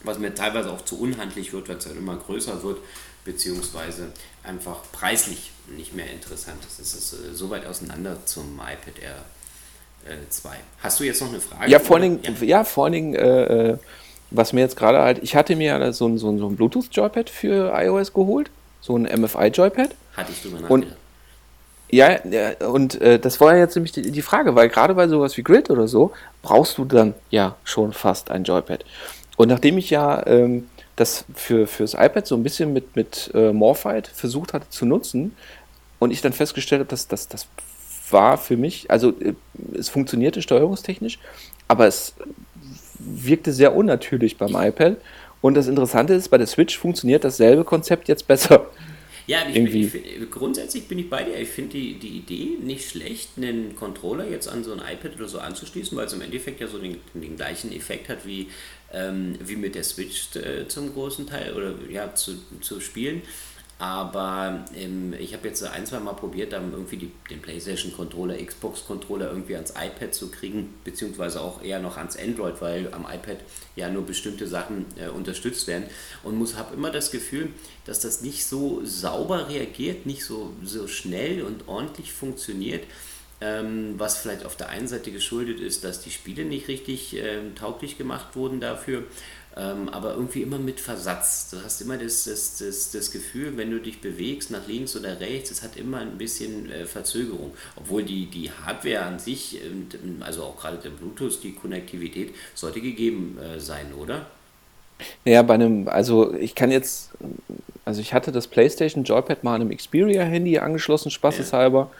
was mir teilweise auch zu unhandlich wird, weil es halt immer größer wird, beziehungsweise einfach preislich nicht mehr interessant ist. Es ist äh, so weit auseinander zum iPad Air äh, 2. Hast du jetzt noch eine Frage? Ja, vor allen? Dingen, ja. vor allen Dingen äh, äh, was mir jetzt gerade halt, ich hatte mir ja so ein, so ein, so ein Bluetooth-Joypad für iOS geholt, so ein MFI-Joypad. Hatte ich drüber Und- nachgedacht. Ja, ja, und äh, das war ja jetzt nämlich die, die Frage, weil gerade bei sowas wie Grid oder so, brauchst du dann ja schon fast ein Joypad. Und nachdem ich ja ähm, das für, fürs iPad so ein bisschen mit, mit äh, Morphite versucht hatte zu nutzen und ich dann festgestellt habe, dass das, das war für mich, also äh, es funktionierte steuerungstechnisch, aber es wirkte sehr unnatürlich beim iPad. Und das Interessante ist, bei der Switch funktioniert dasselbe Konzept jetzt besser. Ja, ich, Irgendwie. ich, find- grundsätzlich bin ich bei dir. Ich finde die, die Idee nicht schlecht, einen Controller jetzt an so ein iPad oder so anzuschließen, weil es im Endeffekt ja so den, den gleichen Effekt hat wie, ähm, wie mit der Switch äh, zum großen Teil oder ja, zu, zu spielen. Aber ähm, ich habe jetzt ein, zwei Mal probiert, dann irgendwie die, den PlayStation-Controller, Xbox-Controller irgendwie ans iPad zu kriegen, beziehungsweise auch eher noch ans Android, weil am iPad ja nur bestimmte Sachen äh, unterstützt werden. Und muss habe immer das Gefühl, dass das nicht so sauber reagiert, nicht so, so schnell und ordentlich funktioniert. Ähm, was vielleicht auf der einen Seite geschuldet ist, dass die Spiele nicht richtig ähm, tauglich gemacht wurden dafür, ähm, aber irgendwie immer mit Versatz. Du hast immer das, das, das, das Gefühl, wenn du dich bewegst nach links oder rechts, es hat immer ein bisschen äh, Verzögerung. Obwohl die, die Hardware an sich, ähm, also auch gerade der Bluetooth, die Konnektivität, sollte gegeben äh, sein, oder? Ja, bei einem, also ich kann jetzt, also ich hatte das PlayStation Joypad mal an einem Xperia-Handy angeschlossen, spaßeshalber.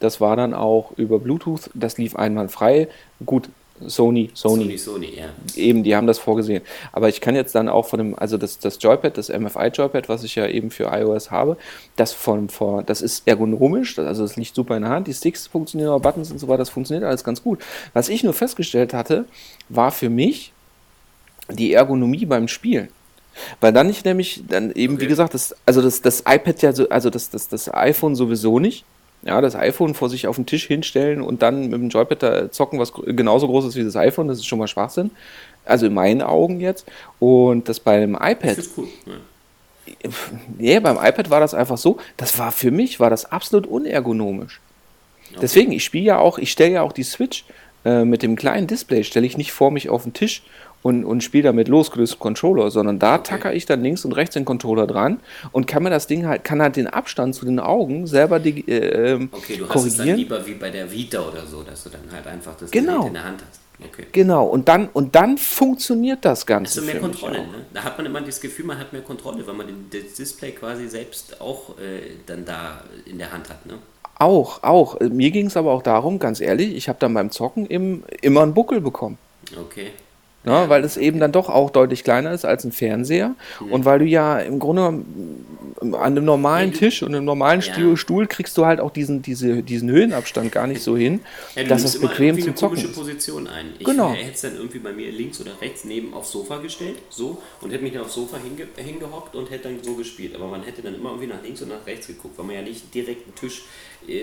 Das war dann auch über Bluetooth, das lief einwandfrei. Gut, Sony, Sony, Sony, Sony, ja. eben, die haben das vorgesehen. Aber ich kann jetzt dann auch von dem, also das, das Joypad, das MFI-Joypad, was ich ja eben für iOS habe, das von, von das ist ergonomisch, also es liegt super in der Hand, die Sticks funktionieren, auch Buttons und so weiter, das funktioniert alles ganz gut. Was ich nur festgestellt hatte, war für mich die Ergonomie beim Spielen. Weil dann ich nämlich, dann eben, wie Okay. gesagt, das, also das, das iPad ja so, also das, das, das iPhone sowieso nicht. Ja, das iPhone vor sich auf den Tisch hinstellen und dann mit dem Joypad da zocken, was genauso groß ist wie das iPhone, das ist schon mal Schwachsinn. Also in meinen Augen jetzt. Und das bei dem Das iPad, ist cool. Ja. nee, beim iPad war das einfach so, das war für mich, war das absolut unergonomisch. Deswegen, ich spiele ja auch, ich stelle ja auch die Switch äh, mit dem kleinen Display, stelle ich nicht vor mich auf den Tisch und, und spiele damit losgelöst Controller, sondern da tacker ich dann links und rechts den Controller dran und kann mir das Ding halt, kann halt den Abstand zu den Augen selber dig- äh, ähm, Okay, du hast es dann korrigieren. lieber wie bei der Vita oder so, dass du dann halt einfach das Genau. Gerät in der Hand hast. Okay. Genau, und dann, und dann funktioniert das Ganze. Du mehr Kontrolle, ne? Da hat man immer das Gefühl, man hat mehr Kontrolle, weil man den, das Display quasi selbst auch äh, dann da in der Hand hat, ne? Auch, auch. Mir ging es aber auch darum, ganz ehrlich, ich habe dann beim Zocken im, immer einen Buckel bekommen. Okay. Ne? weil es eben dann doch auch deutlich kleiner ist als ein Fernseher mhm. und weil du ja im Grunde an einem normalen ja, Tisch und einem normalen ja. Stuhl kriegst du halt auch diesen, diese, diesen Höhenabstand gar nicht so hin, ja, dass es bequem zum Zocken ist. Position ein. Ich genau. hätte es dann irgendwie bei mir links oder rechts neben aufs Sofa gestellt, so, und hätte mich dann aufs Sofa hinge hingehockt und hätte dann so gespielt. Aber man hätte dann immer irgendwie nach links und nach rechts geguckt, weil man ja nicht direkt einen Tisch,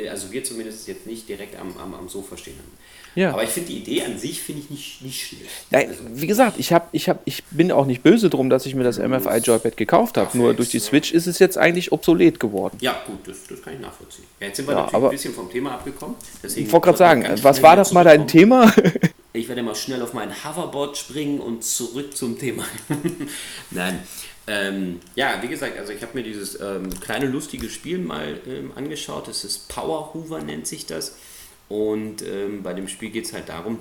also wir zumindest jetzt nicht direkt am, am, am Sofa stehen haben. Ja. Aber ich finde die Idee an sich finde ich nicht, nicht schlecht. Nein, also, wie gesagt, ich, hab, ich, hab, ich bin auch nicht böse drum, dass ich mir das MFI Joypad gekauft habe. Nur durch die Switch ist es jetzt eigentlich obsolet geworden. Ja, gut, das, das kann ich nachvollziehen. Ja, jetzt sind wir ja, natürlich ein bisschen vom Thema abgekommen. ich wollte gerade sagen, was war das mal dein Thema? ich werde mal schnell auf mein Hoverboard springen und zurück zum Thema. Nein. Ähm, ja, wie gesagt, also ich habe mir dieses ähm, kleine lustige Spiel mal ähm, angeschaut. Das ist Power Hoover, nennt sich das. Und ähm, bei dem Spiel geht es halt darum,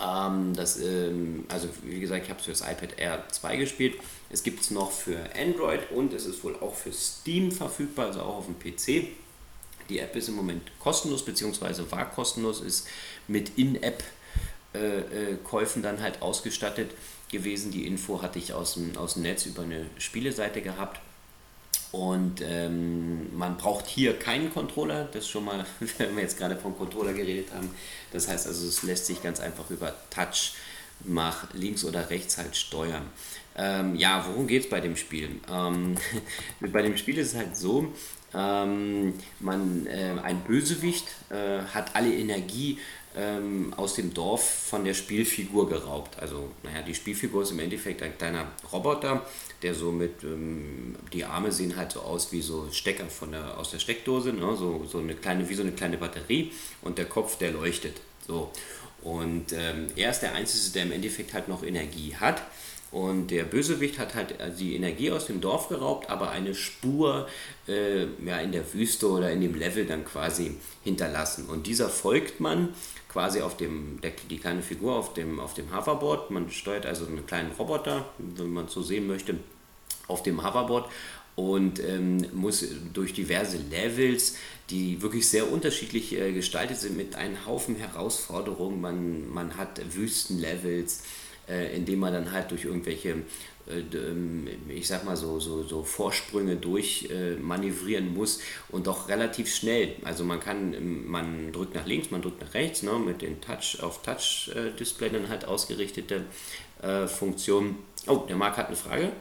ähm, dass, ähm, also wie gesagt, ich habe es für das iPad Air 2 gespielt. Es gibt es noch für Android und es ist wohl auch für Steam verfügbar, also auch auf dem PC. Die App ist im Moment kostenlos, beziehungsweise war kostenlos, ist mit In-App-Käufen äh, äh, dann halt ausgestattet gewesen. Die Info hatte ich aus dem, aus dem Netz über eine Spieleseite gehabt. Und ähm, man braucht hier keinen Controller, das schon mal, wenn wir jetzt gerade vom Controller geredet haben. Das heißt also, es lässt sich ganz einfach über Touch, mach links oder rechts halt steuern. Ähm, ja, worum geht es bei dem Spiel? Ähm, bei dem Spiel ist es halt so, ähm, man, äh, ein Bösewicht äh, hat alle Energie ähm, aus dem Dorf von der Spielfigur geraubt. Also, naja, die Spielfigur ist im Endeffekt ein kleiner Roboter, der so mit, ähm, die Arme sehen halt so aus wie so Stecker von der, aus der Steckdose, ne? so, so eine kleine, wie so eine kleine Batterie und der Kopf, der leuchtet. So. Und ähm, er ist der Einzige, der im Endeffekt halt noch Energie hat. Und der Bösewicht hat halt äh, die Energie aus dem Dorf geraubt, aber eine Spur äh, ja, in der Wüste oder in dem Level dann quasi hinterlassen. Und dieser folgt man quasi auf dem, der, die kleine Figur auf dem, auf dem Hoverboard. Man steuert also einen kleinen Roboter, wenn man so sehen möchte, auf dem Hoverboard und ähm, muss durch diverse Levels, die wirklich sehr unterschiedlich äh, gestaltet sind, mit einem Haufen Herausforderungen. Man, man hat Wüstenlevels, äh, indem man dann halt durch irgendwelche äh, ähm, ich sag mal so, so, so Vorsprünge durch äh, manövrieren muss und doch relativ schnell. Also man kann, ähm, man drückt nach links, man drückt nach rechts, ne, mit den Touch auf Touch-Display dann halt ausgerichtete äh, Funktionen. Oh, der Marc hat eine Frage.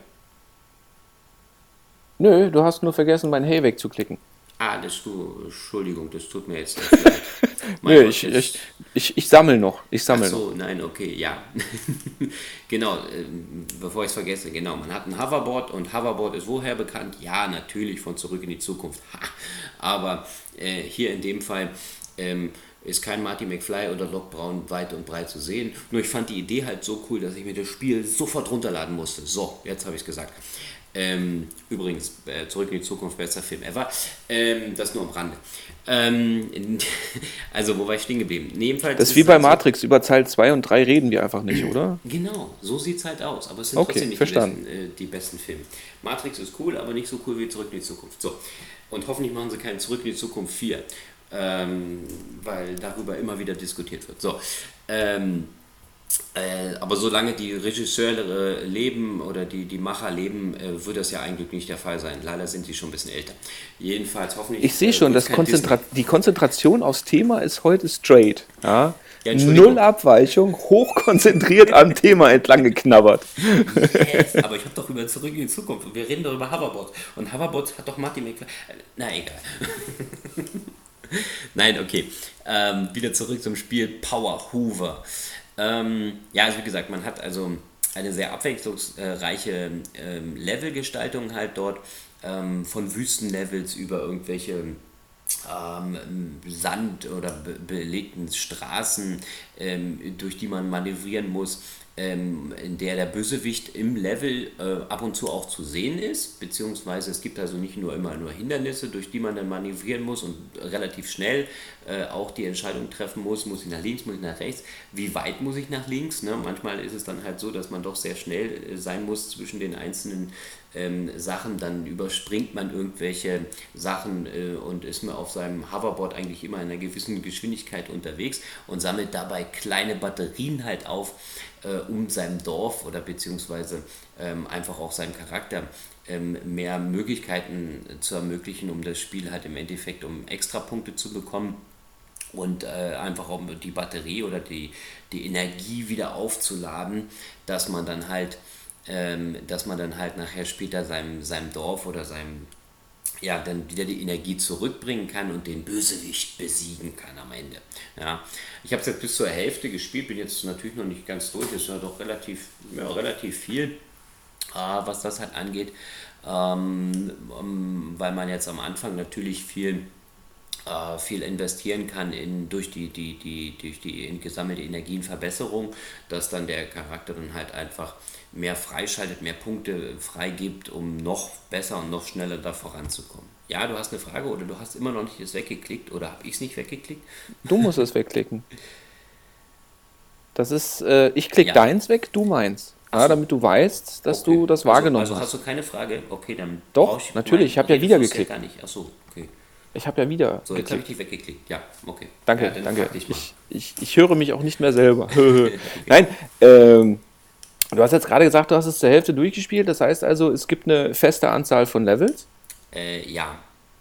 Nö, du hast nur vergessen, mein Hey wegzuklicken. Ah, das du, Entschuldigung, das tut mir jetzt leid. Nö, ich, ich, ich, ich sammle noch. Ich sammle Ach so, noch. nein, okay, ja. genau, äh, bevor ich es vergesse, genau, man hat ein Hoverboard und Hoverboard ist woher bekannt? Ja, natürlich von Zurück in die Zukunft. Aber äh, hier in dem Fall ähm, ist kein Marty McFly oder Doc Brown weit und breit zu sehen. Nur ich fand die Idee halt so cool, dass ich mir das Spiel sofort runterladen musste. So, jetzt habe ich es gesagt. Ähm, übrigens, äh, Zurück in die Zukunft, bester Film ever. Ähm, das nur am Rande. Ähm, also, wo war ich stehen geblieben? Jedenfalls das ist wie bei also, Matrix, über Teil 2 und 3 reden wir einfach nicht, oder? Genau, so sieht es halt aus. Aber es sind okay, trotzdem nicht verstanden. Die, besten, äh, die besten Filme. Matrix ist cool, aber nicht so cool wie Zurück in die Zukunft. So. Und hoffentlich machen sie keinen Zurück in die Zukunft 4. Ähm, weil darüber immer wieder diskutiert wird. So. Ähm, äh, aber solange die Regisseure leben oder die, die Macher leben, äh, wird das ja eigentlich nicht der Fall sein. Leider sind sie schon ein bisschen älter. Jedenfalls hoffentlich. Ich sehe äh, schon, das Konzentra die Konzentration aufs Thema ist heute straight. Ja? Ja, Null Abweichung, hochkonzentriert am Thema entlang geknabbert. Yes, aber ich habe doch über Zurück in die Zukunft und wir reden doch über Hoverboards. Und Hoverboards hat doch Martin McFly. Na egal. Nein, okay. Ähm, wieder zurück zum Spiel Power Hoover. Ähm, ja, also wie gesagt, man hat also eine sehr abwechslungsreiche ähm, Levelgestaltung halt dort, ähm, von Wüstenlevels über irgendwelche ähm, Sand- oder be belegten Straßen, ähm, durch die man manövrieren muss, ähm, in der der Bösewicht im Level äh, ab und zu auch zu sehen ist, beziehungsweise es gibt also nicht nur immer nur Hindernisse, durch die man dann manövrieren muss und relativ schnell äh, auch die Entscheidung treffen muss, muss ich nach links, muss ich nach rechts, wie weit muss ich nach links. Ne? Manchmal ist es dann halt so, dass man doch sehr schnell äh, sein muss zwischen den einzelnen ähm, Sachen, dann überspringt man irgendwelche Sachen äh, und ist mir auf seinem Hoverboard eigentlich immer in einer gewissen Geschwindigkeit unterwegs und sammelt dabei kleine Batterien halt auf, äh, um seinem Dorf oder beziehungsweise ähm, einfach auch seinem Charakter ähm, mehr Möglichkeiten zu ermöglichen, um das Spiel halt im Endeffekt um Extrapunkte zu bekommen und äh, einfach um die Batterie oder die, die Energie wieder aufzuladen, dass man dann halt ähm, dass man dann halt nachher später seinem, seinem Dorf oder seinem, ja, dann wieder die Energie zurückbringen kann und den Bösewicht besiegen kann am Ende. Ja, ich habe es jetzt bis zur Hälfte gespielt, bin jetzt natürlich noch nicht ganz durch, ist ja doch relativ, ja, relativ viel, äh, was das halt angeht, ähm, um, weil man jetzt am Anfang natürlich viel äh, viel investieren kann in, durch, die, die, die, durch die gesammelte Energienverbesserung, dass dann der Charakter dann halt einfach mehr freischaltet, mehr Punkte freigibt, um noch besser und noch schneller da voranzukommen. Ja, du hast eine Frage oder du hast immer noch nicht das weggeklickt oder habe ich es nicht weggeklickt? Du musst es wegklicken. Das ist, äh, ich klicke ja. deins weg, du meins. Ja, damit du weißt, dass okay. du das wahrgenommen also, also hast. Also hast du keine Frage? Okay, dann. Doch, ich natürlich, ich habe ja wieder geklickt. Gar nicht. Achso, okay. Ich habe ja wieder. So, jetzt habe ich dich weggeklickt. Ja, okay. Danke, ja, danke. Ich, ich, ich, höre mich auch nicht mehr selber. Nein, ähm, du hast jetzt gerade gesagt, du hast es zur Hälfte durchgespielt. Das heißt also, es gibt eine feste Anzahl von Levels? Äh, ja.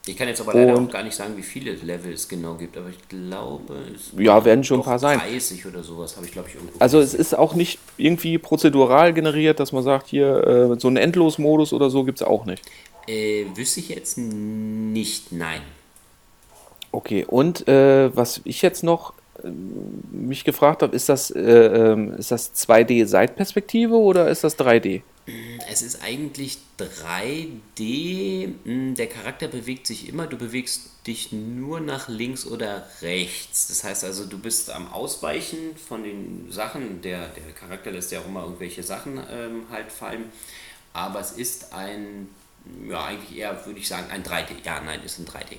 Ich kann jetzt aber leider auch gar nicht sagen, wie viele Levels es genau gibt, aber ich glaube, es ja, werden schon ein paar sein. 30 oder sowas habe ich, glaube ich, irgendwo. Also, es ist auch nicht irgendwie prozedural generiert, dass man sagt, hier äh, so einen Endlosmodus oder so gibt es auch nicht. Äh, wüsste ich jetzt nicht, nein. Okay, und äh, was ich jetzt noch mich gefragt habe, ist das, äh, ähm, ist das 2D-Seitperspektive oder ist das 3D? Es ist eigentlich 3D. Hm, der Charakter bewegt sich immer. Du bewegst dich nur nach links oder rechts. Das heißt also, du bist am Ausweichen von den Sachen. Der, der Charakter lässt ja auch immer irgendwelche Sachen ähm, halt fallen. Aber es ist ein, ja, eigentlich eher, würde ich sagen, ein 3D. Ja, nein, ist ein 3D.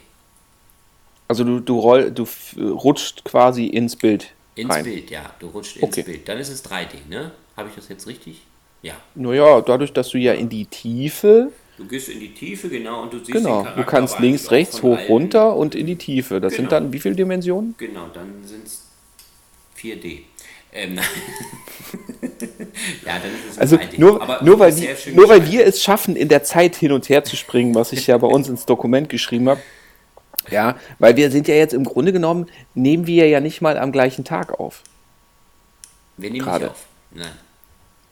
Also du, du, roll, du rutscht quasi ins Bild. Ins rein. Bild, ja. Du rutscht ins okay. Bild. Dann ist es 3D, ne? Habe ich das jetzt richtig? Ja. Naja, dadurch, dass du ja in die Tiefe. Du gehst in die Tiefe, genau, und du siehst Genau, du kannst links, rechts, hoch, runter und in die Tiefe. Das genau. sind dann wie viele Dimensionen? Genau, dann sind es 4D. Ähm, ja, dann ist es also nur, nur, weil wir, nur weil wir es schaffen, in der Zeit hin und her zu springen, was ich ja bei uns ins Dokument geschrieben habe, ja, weil wir sind ja jetzt im Grunde genommen, nehmen wir ja nicht mal am gleichen Tag auf. Wir nehmen Gerade. nicht auf. Nein.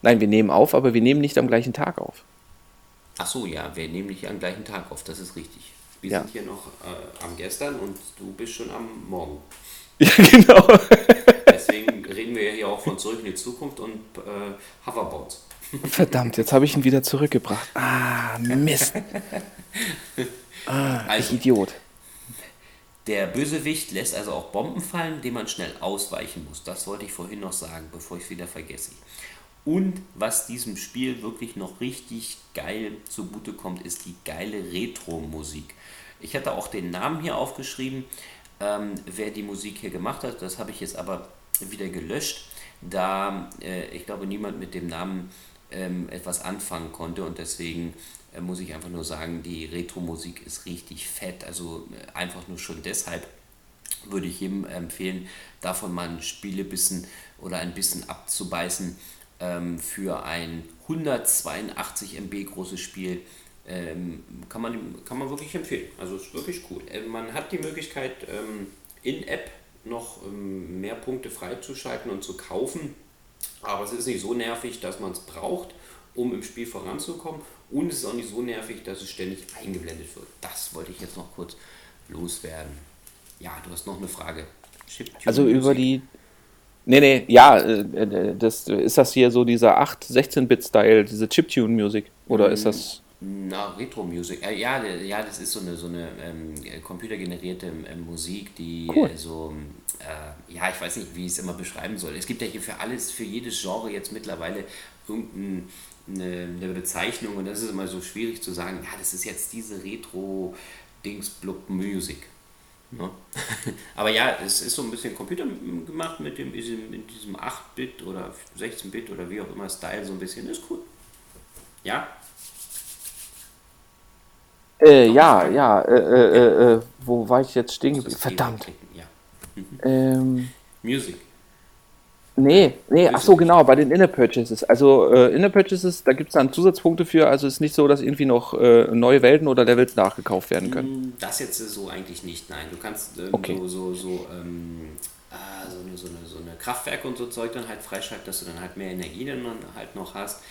Nein, wir nehmen auf, aber wir nehmen nicht am gleichen Tag auf. Ach so, ja, wir nehmen nicht am gleichen Tag auf, das ist richtig. Wir ja. sind hier noch äh, am gestern und du bist schon am Morgen. Ja, genau. Deswegen reden wir ja hier auch von zurück in die Zukunft und äh, Hoverboards. Verdammt, jetzt habe ich ihn wieder zurückgebracht. Ah, Mist. Ah, also, ich Idiot. Der Bösewicht lässt also auch Bomben fallen, denen man schnell ausweichen muss. Das wollte ich vorhin noch sagen, bevor ich es wieder vergesse. Und was diesem Spiel wirklich noch richtig geil zugute kommt, ist die geile Retro-Musik. Ich hatte auch den Namen hier aufgeschrieben, ähm, wer die Musik hier gemacht hat. Das habe ich jetzt aber wieder gelöscht, da äh, ich glaube niemand mit dem Namen ähm, etwas anfangen konnte und deswegen äh, muss ich einfach nur sagen, die Retro-Musik ist richtig fett. Also äh, einfach nur schon deshalb würde ich jedem empfehlen, davon mal ein Spielebissen oder ein bisschen abzubeißen ähm, für ein 182 MB großes Spiel. Ähm, kann, man, kann man wirklich empfehlen. Also ist wirklich cool. Äh, man hat die Möglichkeit, ähm, in App noch ähm, mehr Punkte freizuschalten und zu kaufen. Aber es ist nicht so nervig, dass man es braucht, um im Spiel voranzukommen. Und es ist auch nicht so nervig, dass es ständig eingeblendet wird. Das wollte ich jetzt noch kurz loswerden. Ja, du hast noch eine Frage. Also über die. Nee, nee, ja, äh, äh, das, ist das hier so dieser 8, 16-Bit-Style, diese Chiptune-Musik? Oder mm, ist das. Na, Retro-Musik. Äh, ja, ja, das ist so eine, so eine ähm, computergenerierte ähm, Musik, die cool. so. Äh, ja, ich weiß nicht, wie ich es immer beschreiben soll. Es gibt ja hier für alles, für jedes Genre jetzt mittlerweile irgendein eine, eine Bezeichnung und das ist immer so schwierig zu sagen, ja, das ist jetzt diese Retro-Dings-Blub-Musik. Ne? Aber ja, es ist so ein bisschen Computer gemacht mit, dem, mit diesem 8-Bit oder 16-Bit oder wie auch immer Style, so ein bisschen. Ist cool. Ja? Äh, ja, ja, äh, äh, äh, äh, wo war ich jetzt stehen geblieben? Verdammt. Ja. Mhm. Ähm, Music. Nee, nee, ach so, genau, bei den Inner Purchases. Also äh, Inner Purchases, da gibt es dann Zusatzpunkte für, also es ist nicht so, dass irgendwie noch äh, neue Welten oder Levels nachgekauft werden können. Mm, das jetzt so eigentlich nicht, nein. Du kannst äh, okay. so, so, so, ähm, ah, so, eine, so, eine, so eine Kraftwerke und so Zeug dann halt freischalten, dass du dann halt mehr Energie dann halt noch hast.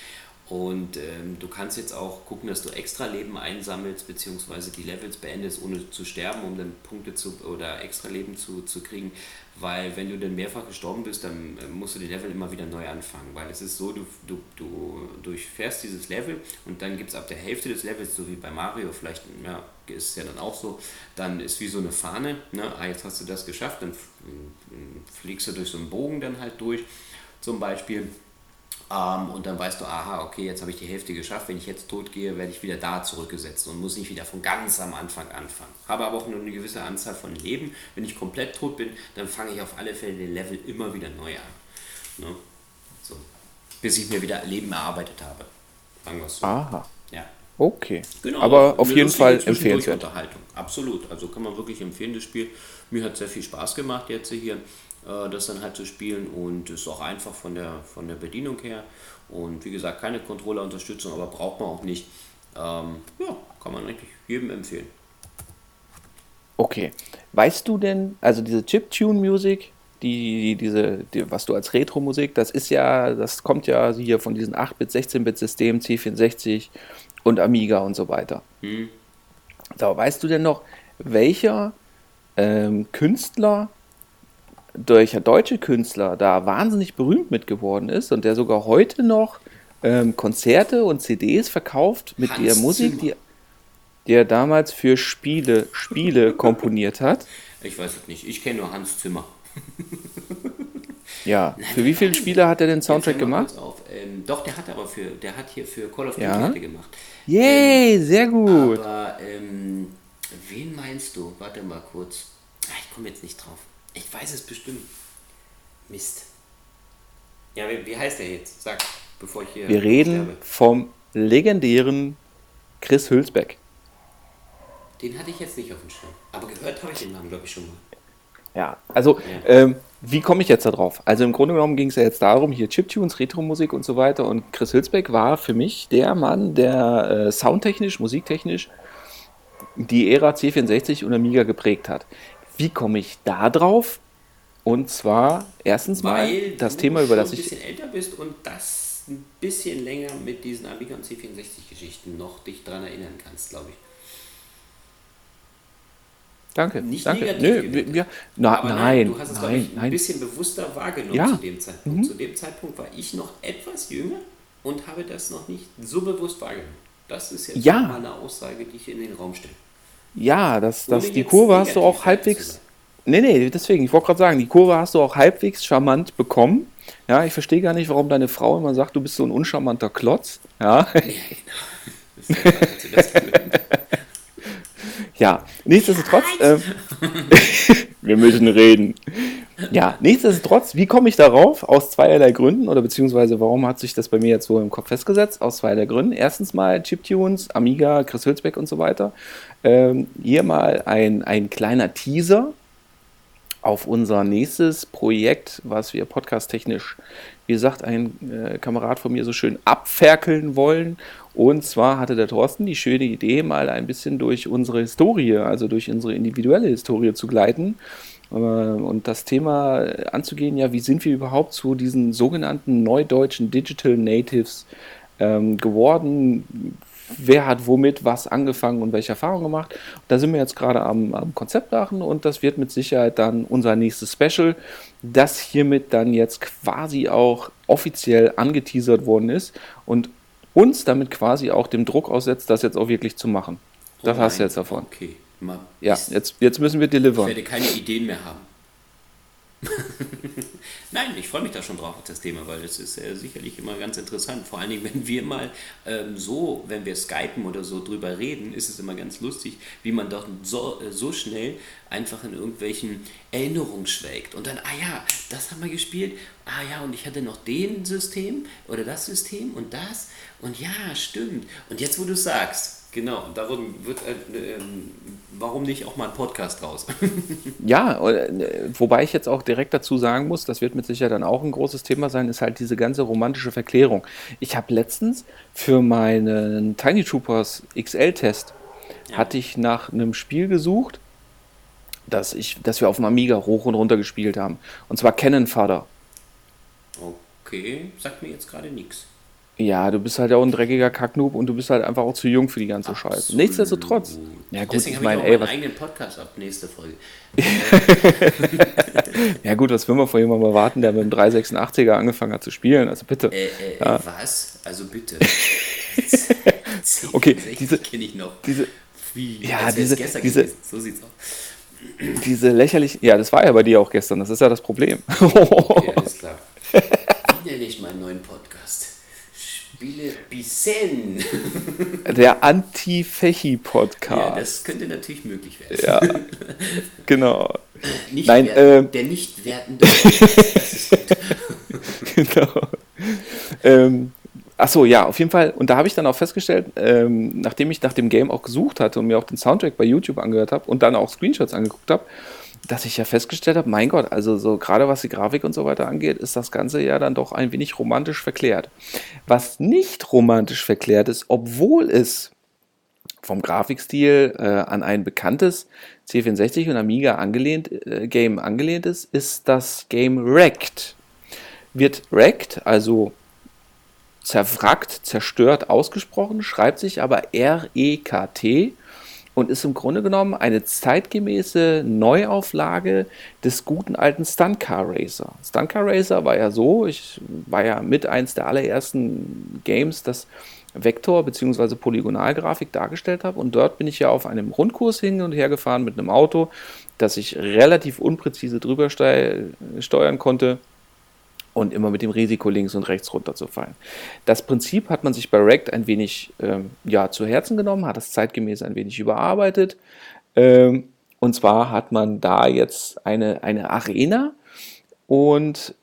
Und ähm, du kannst jetzt auch gucken, dass du extra Leben einsammelst, beziehungsweise die Levels beendest, ohne zu sterben, um dann Punkte zu oder extra Leben zu, zu kriegen. Weil wenn du dann mehrfach gestorben bist, dann äh, musst du die Level immer wieder neu anfangen. Weil es ist so, du, du, du durchfährst dieses Level und dann gibt es ab der Hälfte des Levels, so wie bei Mario, vielleicht ja, ist es ja dann auch so, dann ist wie so eine Fahne, ne? ah, jetzt hast du das geschafft, dann fliegst du durch so einen Bogen dann halt durch, zum Beispiel ähm, und dann weißt du, aha, okay, jetzt habe ich die Hälfte geschafft. Wenn ich jetzt tot gehe, werde ich wieder da zurückgesetzt und muss nicht wieder von ganz am Anfang anfangen. Habe aber auch nur eine gewisse Anzahl von Leben. Wenn ich komplett tot bin, dann fange ich auf alle Fälle den Level immer wieder neu an. Ne? So. Bis ich mir wieder Leben erarbeitet habe. Sagen wir so. Aha. Ja. Okay. Genau, aber auf jeden Fall empfehlenswert. Unterhaltung. Absolut. Also kann man wirklich empfehlen, das Spiel. Mir hat sehr viel Spaß gemacht jetzt hier das dann halt zu spielen und ist auch einfach von der, von der Bedienung her. Und wie gesagt, keine Controller-Unterstützung, aber braucht man auch nicht. Ähm, ja, kann man eigentlich jedem empfehlen. Okay. Weißt du denn, also diese Chip-Tune-Musik, die, diese, die, was du als Retro-Musik, das ist ja, das kommt ja hier von diesen 8-Bit, 16-Bit-Systemen, C64 und Amiga und so weiter. Hm. So, weißt du denn noch, welcher ähm, Künstler durch deutsche Künstler da wahnsinnig berühmt mit geworden ist und der sogar heute noch ähm, Konzerte und CDs verkauft mit Hans der Musik, die, die er damals für Spiele, Spiele komponiert hat. Ich weiß es nicht, ich kenne nur Hans Zimmer. ja, Nein, für wie viele Spiele hat er den Soundtrack gemacht? Ähm, doch, der hat aber für, der hat hier für Call of Duty ja? gemacht. Yay, ähm, sehr gut. Aber ähm, wen meinst du? Warte mal kurz. Ah, ich komme jetzt nicht drauf. Ich weiß es bestimmt. Mist. Ja, wie, wie heißt der jetzt? Sag, bevor ich hier. Wir reden sterbe. vom legendären Chris Hülsbeck. Den hatte ich jetzt nicht auf dem Schirm. Aber gehört habe ich den Namen, glaube ich, schon mal. Ja, also, ja. Ähm, wie komme ich jetzt da drauf? Also, im Grunde genommen ging es ja jetzt darum, hier Chiptunes, Retro-Musik und so weiter. Und Chris Hülsbeck war für mich der Mann, der äh, soundtechnisch, musiktechnisch die Ära C64 und Amiga geprägt hat. Wie komme ich da drauf? Und zwar erstens Weil mal das Thema, über das ich. ein bisschen älter bist und das ein bisschen länger mit diesen Amiga und C64-Geschichten noch dich daran erinnern kannst, glaube ich. Danke. Nicht danke. negativ. Nö, wir, na, nein, nein, du hast es, nein, ich, ein nein. bisschen bewusster wahrgenommen ja. zu dem Zeitpunkt. Mhm. Zu dem Zeitpunkt war ich noch etwas jünger und habe das noch nicht so bewusst wahrgenommen. Das ist jetzt ja. mal eine Aussage, die ich in den Raum stelle. Ja, das, das, die Kurve hast du auch halbwegs. Nee, nee, deswegen, ich wollte gerade sagen, die Kurve hast du auch halbwegs charmant bekommen. Ja, ich verstehe gar nicht, warum deine Frau immer sagt, du bist so ein uncharmanter Klotz. Ja. ja, nichtsdestotrotz, äh, wir müssen reden. Ja, nichtsdestotrotz, wie komme ich darauf? Aus zweierlei Gründen oder beziehungsweise warum hat sich das bei mir jetzt so im Kopf festgesetzt? Aus zweierlei Gründen. Erstens mal Chiptunes, Amiga, Chris Hülsbeck und so weiter. Ähm, hier mal ein, ein kleiner Teaser auf unser nächstes Projekt, was wir podcasttechnisch, wie sagt ein äh, Kamerad von mir so schön, abferkeln wollen. Und zwar hatte der Thorsten die schöne Idee, mal ein bisschen durch unsere Historie, also durch unsere individuelle Historie zu gleiten und das Thema anzugehen, ja, wie sind wir überhaupt zu diesen sogenannten neudeutschen Digital Natives ähm, geworden? wer hat womit was angefangen und welche Erfahrungen gemacht. Da sind wir jetzt gerade am, am Konzept lachen und das wird mit Sicherheit dann unser nächstes Special, das hiermit dann jetzt quasi auch offiziell angeteasert worden ist und uns damit quasi auch dem Druck aussetzt, das jetzt auch wirklich zu machen. Das oh hast du jetzt davon. Okay. Mal ja, jetzt, jetzt müssen wir deliveren. Ich werde keine Ideen mehr haben. Nein, ich freue mich da schon drauf auf das Thema, weil das ist äh, sicherlich immer ganz interessant. Vor allen Dingen, wenn wir mal ähm, so, wenn wir skypen oder so drüber reden, ist es immer ganz lustig, wie man doch so, äh, so schnell einfach in irgendwelchen Erinnerungen schwelgt. Und dann, ah ja, das haben wir gespielt. Ah ja, und ich hatte noch den System oder das System und das. Und ja, stimmt. Und jetzt, wo du sagst, Genau, und darum wird, äh, äh, warum nicht auch mal ein Podcast raus? ja, äh, wobei ich jetzt auch direkt dazu sagen muss, das wird mit Sicherheit dann auch ein großes Thema sein, ist halt diese ganze romantische Verklärung. Ich habe letztens für meinen Tiny Troopers XL-Test, ja. hatte ich nach einem Spiel gesucht, das, ich, das wir auf dem Amiga hoch und runter gespielt haben. Und zwar Cannon Fodder. Okay, sagt mir jetzt gerade nichts. Ja, du bist halt auch ein dreckiger Kacknoob und du bist halt einfach auch zu jung für die ganze Absolut. Scheiße. Nichtsdestotrotz. Ja, gut, Deswegen ich meine, ey, was. eigenen Podcast ab nächste Folge. ja, gut, was will man von jemandem erwarten, der mit dem 386er angefangen hat zu spielen? Also bitte. Äh, äh, ja. was? Also bitte. okay, diese. kenne ich noch. Diese. Wie? Ja, diese. diese so sieht's aus. Diese lächerlich. Ja, das war ja bei dir auch gestern. Das ist ja das Problem. okay, alles klar. Wie nenne ich meinen neuen Podcast? Spiele Bisen. Der Anti-Fechi-Podcast. Ja, das könnte natürlich möglich werden. Ja, genau. Nicht Nein, werden, äh, der nicht wertende Genau. Ähm, Achso, ja, auf jeden Fall. Und da habe ich dann auch festgestellt, ähm, nachdem ich nach dem Game auch gesucht hatte und mir auch den Soundtrack bei YouTube angehört habe und dann auch Screenshots angeguckt habe, dass ich ja festgestellt habe, mein Gott, also so gerade was die Grafik und so weiter angeht, ist das Ganze ja dann doch ein wenig romantisch verklärt. Was nicht romantisch verklärt ist, obwohl es vom Grafikstil äh, an ein bekanntes C64 und Amiga angelehnt, äh, Game angelehnt ist, ist das Game Wrecked. Wird Wrecked, also zerwrackt, zerstört ausgesprochen, schreibt sich aber R-E-K-T und ist im Grunde genommen eine zeitgemäße Neuauflage des guten alten Stunt Car Racer. Stunt Car Racer war ja so, ich war ja mit eins der allerersten Games, das Vektor- bzw. Polygonalgrafik dargestellt habe und dort bin ich ja auf einem Rundkurs hin und her gefahren mit einem Auto, das ich relativ unpräzise drüber steuern konnte und immer mit dem Risiko links und rechts runterzufallen. Das Prinzip hat man sich bei Rect ein wenig ähm, ja, zu Herzen genommen, hat das zeitgemäß ein wenig überarbeitet. Ähm, und zwar hat man da jetzt eine, eine Arena und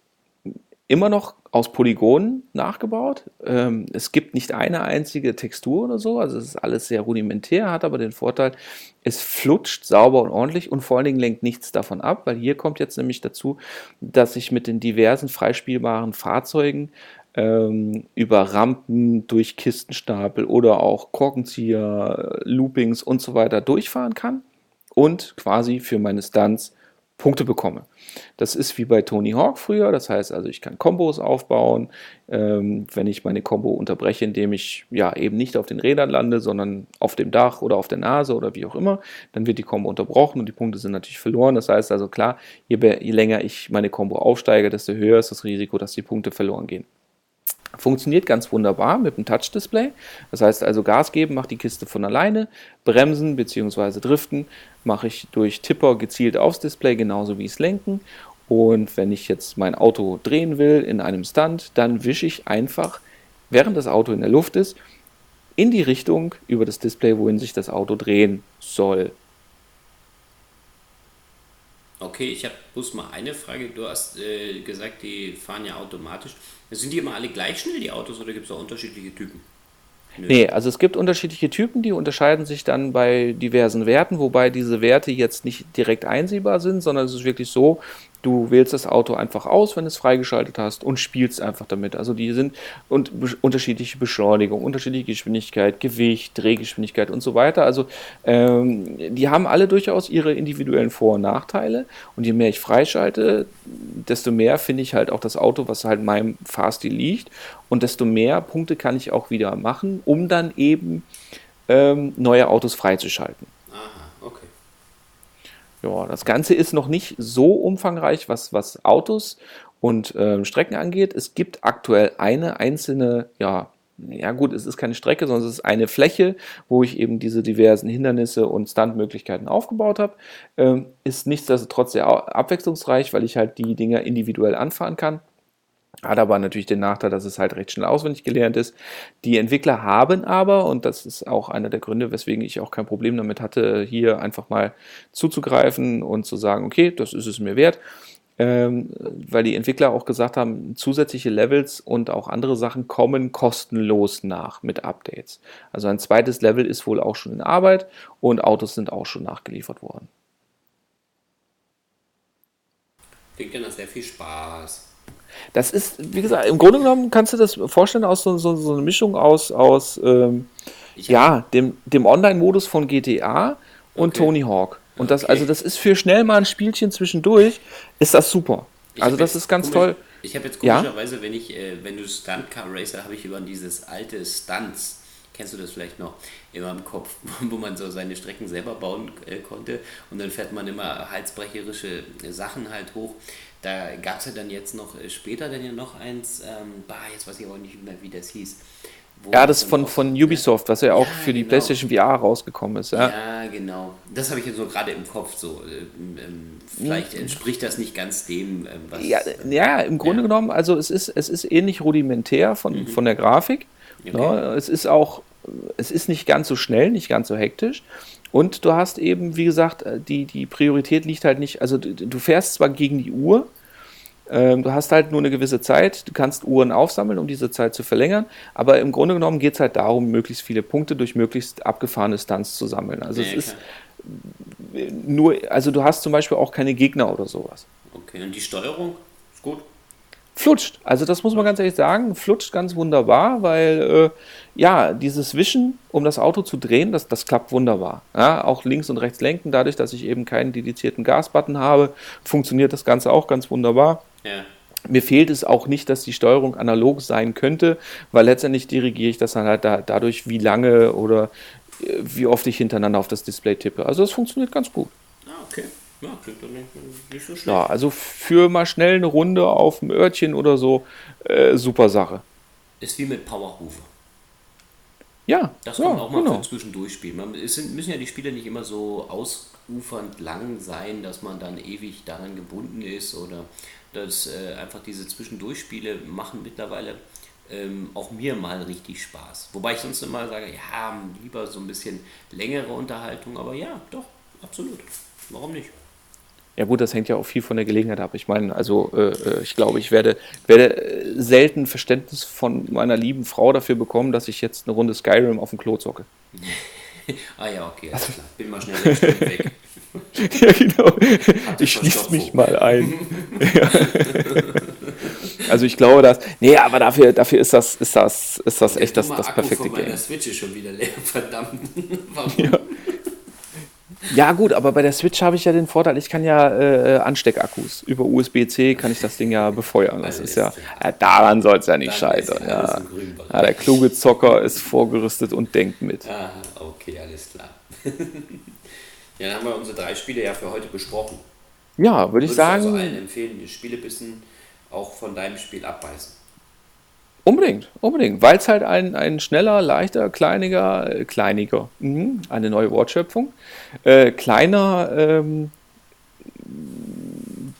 immer noch aus Polygonen nachgebaut. Ähm, es gibt nicht eine einzige Textur oder so, also es ist alles sehr rudimentär, hat aber den Vorteil, es flutscht sauber und ordentlich und vor allen Dingen lenkt nichts davon ab, weil hier kommt jetzt nämlich dazu, dass ich mit den diversen freispielbaren Fahrzeugen ähm, über Rampen, durch Kistenstapel oder auch Korkenzieher, Loopings und so weiter durchfahren kann und quasi für meine Stunts Punkte bekomme. Das ist wie bei Tony Hawk früher, das heißt also, ich kann Kombos aufbauen, ähm, wenn ich meine Combo unterbreche, indem ich ja eben nicht auf den Rädern lande, sondern auf dem Dach oder auf der Nase oder wie auch immer, dann wird die Combo unterbrochen und die Punkte sind natürlich verloren. Das heißt also klar, je, je länger ich meine Combo aufsteige, desto höher ist das Risiko, dass die Punkte verloren gehen. Funktioniert ganz wunderbar mit dem Touch-Display. Das heißt also Gas geben macht die Kiste von alleine, bremsen bzw. driften mache ich durch Tipper gezielt aufs Display, genauso wie es lenken. Und wenn ich jetzt mein Auto drehen will in einem Stunt, dann wische ich einfach, während das Auto in der Luft ist, in die Richtung über das Display, wohin sich das Auto drehen soll. Okay, ich habe bloß mal eine Frage. Du hast äh, gesagt, die fahren ja automatisch. Sind die immer alle gleich schnell, die Autos, oder gibt es auch unterschiedliche Typen? Nö. Nee, also es gibt unterschiedliche Typen, die unterscheiden sich dann bei diversen Werten, wobei diese Werte jetzt nicht direkt einsehbar sind, sondern es ist wirklich so, Du wählst das Auto einfach aus, wenn du es freigeschaltet hast und spielst einfach damit. Also die sind und unterschiedliche Beschleunigung, unterschiedliche Geschwindigkeit, Gewicht, Drehgeschwindigkeit und so weiter. Also ähm, die haben alle durchaus ihre individuellen Vor- und Nachteile. Und je mehr ich freischalte, desto mehr finde ich halt auch das Auto, was halt meinem Fahrstil liegt. Und desto mehr Punkte kann ich auch wieder machen, um dann eben ähm, neue Autos freizuschalten. Ja, das Ganze ist noch nicht so umfangreich, was, was Autos und äh, Strecken angeht. Es gibt aktuell eine einzelne ja, ja gut, es ist keine Strecke, sondern es ist eine Fläche, wo ich eben diese diversen Hindernisse und Stuntmöglichkeiten aufgebaut habe. Ähm, ist nichtsdestotrotz sehr abwechslungsreich, weil ich halt die Dinger individuell anfahren kann. Hat aber natürlich den Nachteil, dass es halt recht schnell auswendig gelernt ist. Die Entwickler haben aber, und das ist auch einer der Gründe, weswegen ich auch kein Problem damit hatte, hier einfach mal zuzugreifen und zu sagen, okay, das ist es mir wert, ähm, weil die Entwickler auch gesagt haben, zusätzliche Levels und auch andere Sachen kommen kostenlos nach mit Updates. Also ein zweites Level ist wohl auch schon in Arbeit und Autos sind auch schon nachgeliefert worden. Klingt ja nach sehr viel Spaß. Das ist, wie gesagt, im Grunde genommen kannst du das vorstellen aus so, so, so einer Mischung aus, aus ähm, ja, dem, dem Online-Modus von GTA und okay. Tony Hawk. Und das, okay. also das ist für schnell mal ein Spielchen zwischendurch, ist das super. Ich also das ist ganz toll. Ich habe jetzt komischerweise, ja? wenn ich, äh, wenn du Stunt Car Racer, habe ich über dieses alte Stunts, kennst du das vielleicht noch, immer im Kopf, wo man so seine Strecken selber bauen äh, konnte und dann fährt man immer halsbrecherische Sachen halt hoch. Da gab es ja dann jetzt noch, äh, später dann ja noch eins, ähm, bah, jetzt weiß ich aber nicht mehr, wie das hieß. Ja, das von, von Ubisoft, was ja auch ja, für die genau. PlayStation VR rausgekommen ist. Ja, ja genau. Das habe ich jetzt so gerade im Kopf. So, ähm, ähm vielleicht hm. entspricht das nicht ganz dem, ähm, was. Ja, ja im Grunde ja. genommen, also es ist, es ist ähnlich rudimentär von, mhm. von der Grafik. Okay. Ja, es ist auch, es ist nicht ganz so schnell, nicht ganz so hektisch. Und du hast eben, wie gesagt, äh, die, die Priorität liegt halt nicht, also du, du fährst zwar gegen die Uhr, ähm, du hast halt nur eine gewisse Zeit, du kannst Uhren aufsammeln, um diese Zeit zu verlängern, aber im Grunde genommen geht es halt darum, möglichst viele Punkte durch möglichst abgefahrene Stunts zu sammeln. Also nee, es ist nur, also du hast zum Beispiel auch keine Gegner oder sowas. Okay, und die Steuerung ist gut? Flutscht. Also das muss man ganz ehrlich sagen, flutscht ganz wunderbar, weil äh, ja, dieses Wischen, um das Auto zu drehen, das, das klappt wunderbar. Ja, auch links und rechts lenken, dadurch, dass ich eben keinen dedizierten Gasbutton habe, funktioniert das Ganze auch ganz wunderbar. Ja. Mir fehlt es auch nicht, dass die Steuerung analog sein könnte, weil letztendlich dirigiere ich das dann halt da, dadurch, wie lange oder äh, wie oft ich hintereinander auf das Display tippe. Also es funktioniert ganz gut. Ah, okay. Ja, klingt doch nicht, so schlecht. Ja, also für mal schnell eine Runde auf dem Örtchen oder so, äh, super Sache. Ist wie mit Powerhofer. Ja, das kann man auch mal genau. für zwischendurch spielen. Man, es sind, müssen ja die Spiele nicht immer so ausufernd lang sein, dass man dann ewig daran gebunden ist oder dass äh, einfach diese Zwischendurchspiele machen mittlerweile ähm, auch mir mal richtig Spaß. Wobei ich sonst immer sage, ja, lieber so ein bisschen längere Unterhaltung, aber ja, doch, absolut. Warum nicht? Ja gut, das hängt ja auch viel von der Gelegenheit ab. Ich meine, also äh, äh ich glaube, ich werde, werde äh, selten Verständnis von meiner lieben Frau dafür bekommen, dass ich jetzt eine Runde Skyrim auf dem Klo zocke. ah ja, okay, also, klar. Bin mal schnell weg. ja, genau. Ich schließe mich mal ein. also ich glaube, dass. Nee, aber dafür, dafür ist das, ist das, ist das echt das, das perfekte Game. Der Switch ist schon wieder leer, verdammt. Warum? Ja. Ja, gut, aber bei der Switch habe ich ja den Vorteil, ich kann ja äh, Ansteckakkus. Über USB-C kann ich das Ding ja befeuern. Das ist ja, ja daran soll es ja nicht scheitern. Ja. ja. der kluge Zocker ist vorgerüstet und denkt mit. Ah, okay, alles klar. ja, dann haben wir unsere drei Spiele ja für heute besprochen. Ja, würde ich sagen. Ich also allen empfehlen, die Spielebissen auch von deinem Spiel abbeißen. Unbedingt, unbedingt, weil es halt ein, ein schneller, leichter, kleiniger, äh, kleiniger, mh, eine neue Wortschöpfung, äh, kleiner ähm,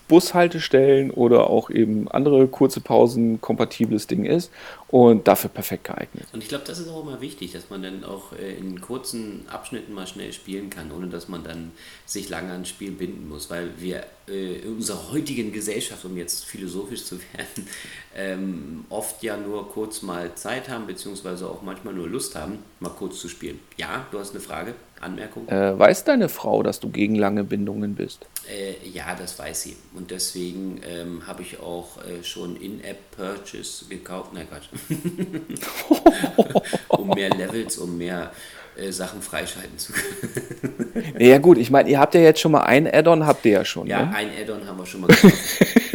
Bushaltestellen oder auch eben andere kurze Pausen kompatibles Ding ist und dafür perfekt geeignet. Und ich glaube, das ist auch immer wichtig, dass man dann auch äh, in kurzen Abschnitten mal schnell spielen kann, ohne dass man dann sich lange ans Spiel binden muss, weil wir äh, in unserer heutigen Gesellschaft, um jetzt philosophisch zu werden, ähm, oft ja nur kurz mal Zeit haben, beziehungsweise auch manchmal nur Lust haben, mal kurz zu spielen. Ja, du hast eine Frage? Anmerkung? Äh, weiß deine Frau, dass du gegen lange Bindungen bist? Äh, ja, das weiß sie. Und deswegen ähm, habe ich auch äh, schon In-App-Purchase gekauft. Nein, Quatsch. um mehr Levels, um mehr äh, Sachen freischalten zu können. ja gut, ich meine, ihr habt ja jetzt schon mal ein Add-on, habt ihr ja schon. Ja, ne? ein Add-on haben wir schon mal gekauft.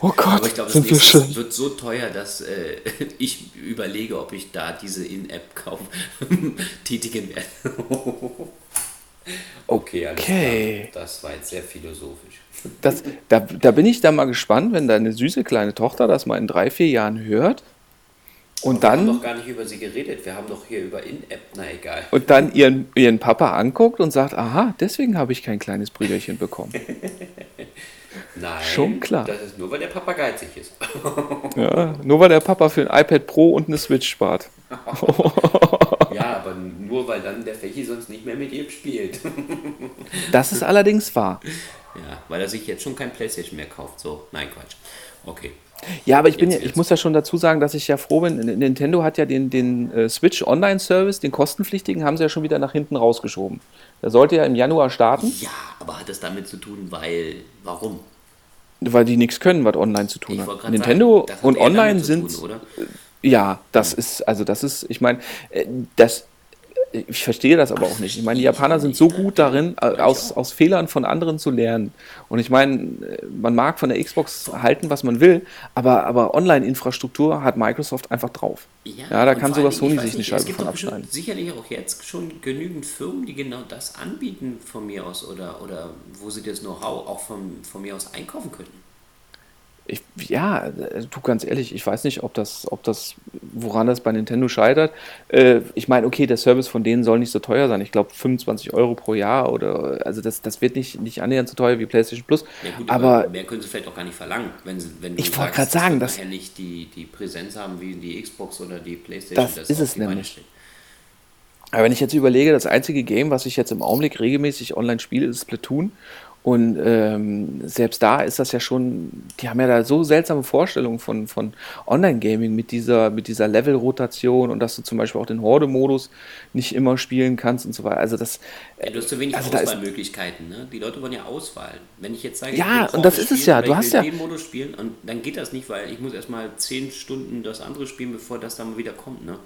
Oh Gott, Aber ich glaube, das nächste wird so teuer, dass äh, ich überlege, ob ich da diese In-App-Kauf tätigen werde. Okay, alles okay. klar. Das war jetzt sehr philosophisch. Das, da, da bin ich dann mal gespannt, wenn deine süße kleine Tochter das mal in drei, vier Jahren hört. Und dann. Wir haben doch gar nicht über sie geredet. Wir haben doch hier über In-App, na egal. Und dann ihren, ihren Papa anguckt und sagt: Aha, deswegen habe ich kein kleines Brüderchen bekommen. Nein, schon klar. Das ist nur, weil der Papa geizig ist. ja, nur weil der Papa für ein iPad Pro und eine Switch spart. ja, aber nur weil dann der Fächi sonst nicht mehr mit ihm spielt. das ist allerdings wahr. Ja, weil er sich jetzt schon kein Playstation mehr kauft. So, nein, Quatsch. Okay. Ja, aber ich, bin ja, ich muss ja schon dazu sagen, dass ich ja froh bin. Nintendo hat ja den, den äh, Switch Online Service, den kostenpflichtigen, haben sie ja schon wieder nach hinten rausgeschoben. Der sollte ja im Januar starten. Ja, aber hat das damit zu tun, weil. Warum? Weil die nichts können, was online zu tun hat. Nintendo sagen, und online sind. Tun, ja, das ja. ist, also das ist, ich meine, äh, das ich verstehe das aber auch nicht. Ich meine, die Japaner sind so gut darin, aus, aus Fehlern von anderen zu lernen. Und ich meine, man mag von der Xbox halten, was man will, aber, aber Online-Infrastruktur hat Microsoft einfach drauf. Ja, ja da kann sogar Sony sich eine Scheibe von abschneiden. Sicherlich auch jetzt schon genügend Firmen, die genau das anbieten von mir aus oder, oder wo sie das Know-how auch von, von mir aus einkaufen könnten. Ich, ja, äh, du ganz ehrlich, ich weiß nicht, ob das, ob das, woran das bei Nintendo scheitert. Äh, ich meine, okay, der Service von denen soll nicht so teuer sein. Ich glaube 25 Euro pro Jahr oder also das, das wird nicht, nicht annähernd so teuer wie PlayStation Plus. Ja gut, aber, aber mehr können sie vielleicht auch gar nicht verlangen, wenn, sie, wenn du ich wollte gerade sagen, dass nicht die, die Präsenz haben wie die Xbox oder die PlayStation. Das, das ist es nämlich. Aber wenn ich jetzt überlege, das einzige Game, was ich jetzt im Augenblick regelmäßig online spiele, ist Splatoon. Und ähm, selbst da ist das ja schon, die haben ja da so seltsame Vorstellungen von, von Online-Gaming mit dieser, mit dieser Level-Rotation und dass du zum Beispiel auch den Horde-Modus nicht immer spielen kannst und so weiter. Also das. Ja, du hast zu wenig also Auswahlmöglichkeiten, ne? Die Leute wollen ja Auswahl. Wenn ich jetzt sage, ja, und das ist es ja. Du hast ja den Modus spielen und dann geht das nicht, weil ich muss erstmal zehn Stunden das andere spielen, bevor das dann wieder kommt, ne?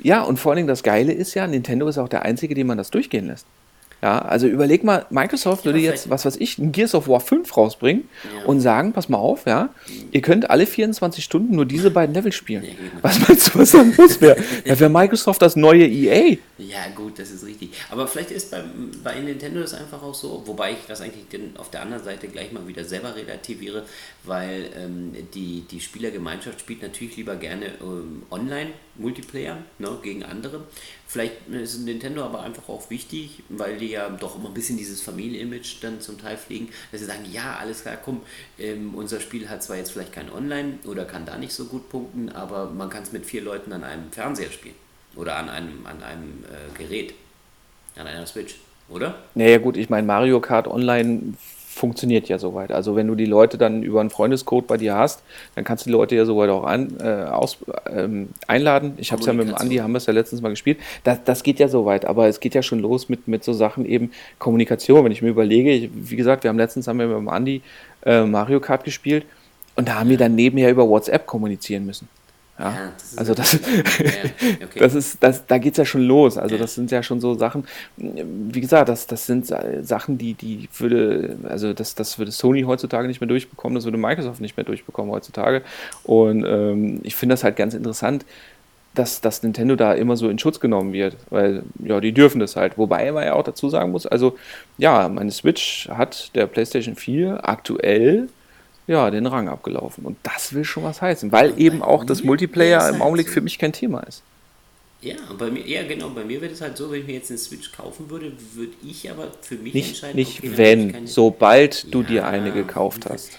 Ja, und vor allen Dingen das Geile ist ja, Nintendo ist auch der einzige, dem man das durchgehen lässt. Ja, also überleg mal, Microsoft würde jetzt, was weiß ich, ein Gears of War 5 rausbringen ja. und sagen, pass mal auf, ja, ihr könnt alle 24 Stunden nur diese beiden Level spielen. Ja, was meinst du, was dann los wäre? Da wäre Microsoft das neue EA. Ja, gut, das ist richtig. Aber vielleicht ist bei, bei Nintendo das einfach auch so, wobei ich das eigentlich auf der anderen Seite gleich mal wieder selber relativiere, weil ähm, die, die Spielergemeinschaft spielt natürlich lieber gerne ähm, online Multiplayer ne, gegen andere. Vielleicht ist Nintendo aber einfach auch wichtig, weil die ja doch immer ein bisschen dieses Familienimage dann zum Teil pflegen, dass sie sagen, ja, alles klar, komm, ähm, unser Spiel hat zwar jetzt vielleicht kein Online oder kann da nicht so gut punkten, aber man kann es mit vier Leuten an einem Fernseher spielen oder an einem, an einem äh, Gerät, an einer Switch, oder? Naja gut, ich meine, Mario Kart Online funktioniert ja soweit. Also wenn du die Leute dann über einen Freundescode bei dir hast, dann kannst du die Leute ja soweit auch an, äh, aus, ähm, einladen. Ich habe es ja mit dem Andi, haben wir es ja letztens mal gespielt. Das, das geht ja soweit, aber es geht ja schon los mit, mit so Sachen eben Kommunikation. Wenn ich mir überlege, ich, wie gesagt, wir haben letztens haben wir mit dem Andi äh, Mario Kart gespielt und da haben wir dann nebenher über WhatsApp kommunizieren müssen. Ja, ja das also das, okay. das ist, das, da geht es ja schon los. Also das sind ja schon so Sachen, wie gesagt, das, das sind Sachen, die, die würde, also das, das würde Sony heutzutage nicht mehr durchbekommen, das würde Microsoft nicht mehr durchbekommen heutzutage. Und ähm, ich finde das halt ganz interessant, dass, dass Nintendo da immer so in Schutz genommen wird, weil ja, die dürfen das halt. Wobei man ja auch dazu sagen muss, also ja, meine Switch hat der PlayStation 4 aktuell ja, den Rang abgelaufen. Und das will schon was heißen, weil eben auch das Multiplayer im Augenblick für mich kein Thema ist. Ja, bei mir, ja genau, bei mir wäre es halt so, wenn ich mir jetzt eine Switch kaufen würde, würde ich aber für mich nicht, entscheiden. Nicht okay, wenn, keine... sobald ja, du dir eine gekauft hast.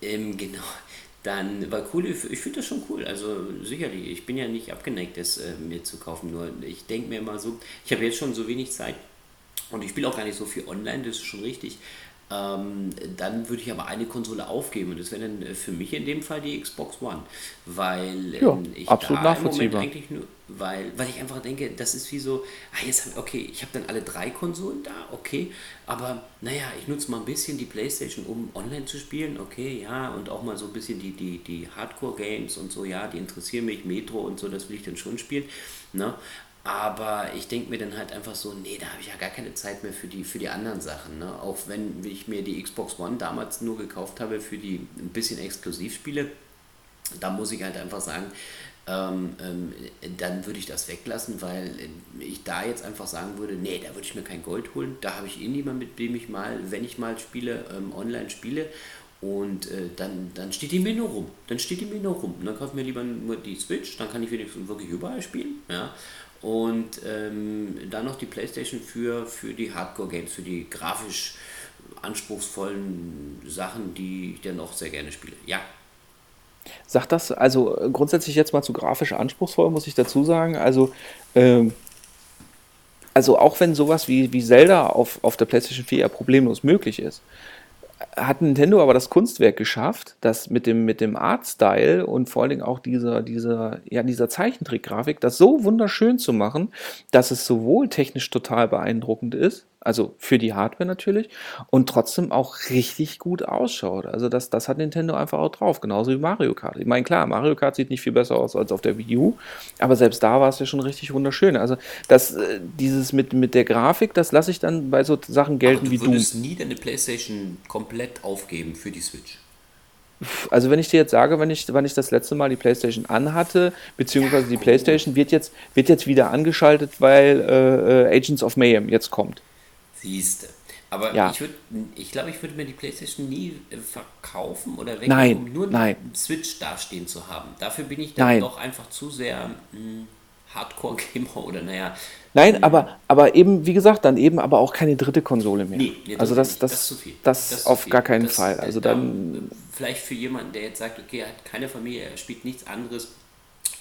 Ähm, genau. Dann war cool, ich finde das schon cool. Also sicherlich, ich bin ja nicht abgeneigt, das äh, mir zu kaufen. Nur ich denke mir immer so, ich habe jetzt schon so wenig Zeit und ich spiele auch gar nicht so viel online, das ist schon richtig. Ähm, dann würde ich aber eine Konsole aufgeben und das wäre dann äh, für mich in dem Fall die Xbox One, weil ja, ähm, ich absolut da im Moment eigentlich nur, weil, weil ich einfach denke, das ist wie so, ah, jetzt hab, okay, ich habe dann alle drei Konsolen da, okay, aber naja, ich nutze mal ein bisschen die Playstation, um online zu spielen, okay, ja, und auch mal so ein bisschen die, die, die Hardcore-Games und so, ja, die interessieren mich, Metro und so, das will ich dann schon spielen, ne? Aber ich denke mir dann halt einfach so, nee, da habe ich ja gar keine Zeit mehr für die, für die anderen Sachen. Ne? Auch wenn ich mir die Xbox One damals nur gekauft habe für die ein bisschen Exklusivspiele, da muss ich halt einfach sagen, ähm, ähm, dann würde ich das weglassen, weil ich da jetzt einfach sagen würde, nee, da würde ich mir kein Gold holen. Da habe ich eh niemanden, mit dem ich mal, wenn ich mal spiele, ähm, online spiele. Und äh, dann, dann steht die mir nur rum. Dann steht die mir nur rum. Und dann kaufe ich mir lieber nur die Switch, dann kann ich wenigstens wirklich überall spielen. Ja? Und ähm, dann noch die Playstation für, für die Hardcore-Games, für die grafisch anspruchsvollen Sachen, die ich dann auch sehr gerne spiele. Ja, Sagt das, also grundsätzlich jetzt mal zu grafisch anspruchsvoll, muss ich dazu sagen. Also, ähm, also auch wenn sowas wie, wie Zelda auf, auf der PlayStation 4 ja problemlos möglich ist, hat Nintendo aber das Kunstwerk geschafft, das mit dem, mit dem Artstyle und vor allen Dingen auch dieser, dieser, ja, dieser Zeichentrickgrafik, das so wunderschön zu machen, dass es sowohl technisch total beeindruckend ist, also für die Hardware natürlich, und trotzdem auch richtig gut ausschaut. Also das, das hat Nintendo einfach auch drauf, genauso wie Mario Kart. Ich meine, klar, Mario Kart sieht nicht viel besser aus als auf der Wii U, aber selbst da war es ja schon richtig wunderschön. Also das, äh, dieses mit, mit der Grafik, das lasse ich dann bei so Sachen gelten wie du. Du würdest nie deine Playstation komplett aufgeben für die Switch. Also wenn ich dir jetzt sage, wenn ich, wann ich das letzte Mal die PlayStation anhatte, beziehungsweise die PlayStation wird jetzt, wird jetzt wieder angeschaltet, weil äh, äh Agents of Mayhem jetzt kommt. Siehste. Aber ja. ich, würd, ich glaube, ich würde mir die PlayStation nie äh, verkaufen oder weggeben, nein, um nur nein. Switch dastehen zu haben. Dafür bin ich dann nein. doch einfach zu sehr hm, Hardcore-Gamer oder naja. Nein, aber, aber eben, wie gesagt, dann eben aber auch keine dritte Konsole mehr. Nee, nee, also das, das, das, das, das, das auf gar keinen Fall. Also dann. Vielleicht für jemanden, der jetzt sagt, okay, er hat keine Familie, er spielt nichts anderes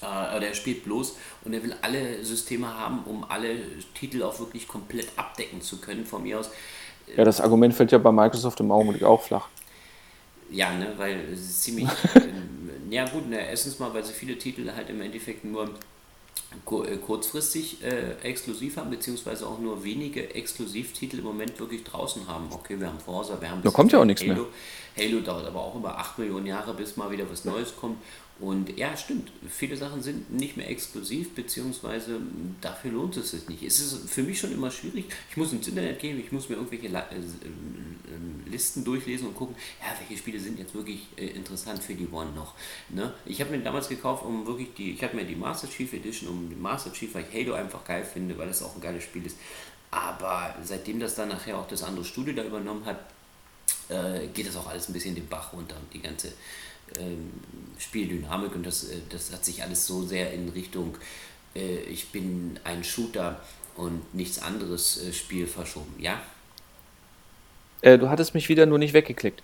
äh, oder er spielt bloß und er will alle Systeme haben, um alle Titel auch wirklich komplett abdecken zu können, von mir aus. Ja, das Argument fällt ja bei Microsoft im Augenblick auch flach. Ja, ne, weil es ist ziemlich. äh, ja, gut, ne, erstens mal, weil sie viele Titel halt im Endeffekt nur äh, kurzfristig äh, exklusiv haben, beziehungsweise auch nur wenige Exklusivtitel im Moment wirklich draußen haben. Okay, wir haben Forza, wir haben. Da kommt ja auch nichts Halo. mehr. Halo dauert aber auch über 8 Millionen Jahre, bis mal wieder was Neues kommt. Und ja, stimmt, viele Sachen sind nicht mehr exklusiv, beziehungsweise dafür lohnt es sich nicht. Es ist für mich schon immer schwierig. Ich muss ins Internet gehen, ich muss mir irgendwelche äh, ähm, Listen durchlesen und gucken, ja, welche Spiele sind jetzt wirklich äh, interessant für die One noch. Ne? Ich habe mir damals gekauft, um wirklich die, ich habe mir die Master Chief Edition, um die Master Chief, weil ich Halo einfach geil finde, weil das auch ein geiles Spiel ist. Aber seitdem das dann nachher auch das andere Studio da übernommen hat, äh, geht das auch alles ein bisschen den Bach runter und die ganze Spieldynamik und das, äh, das hat sich alles so sehr in Richtung, äh, ich bin ein Shooter und nichts anderes äh, Spiel verschoben, ja? du hattest mich wieder nur nicht weggeklickt.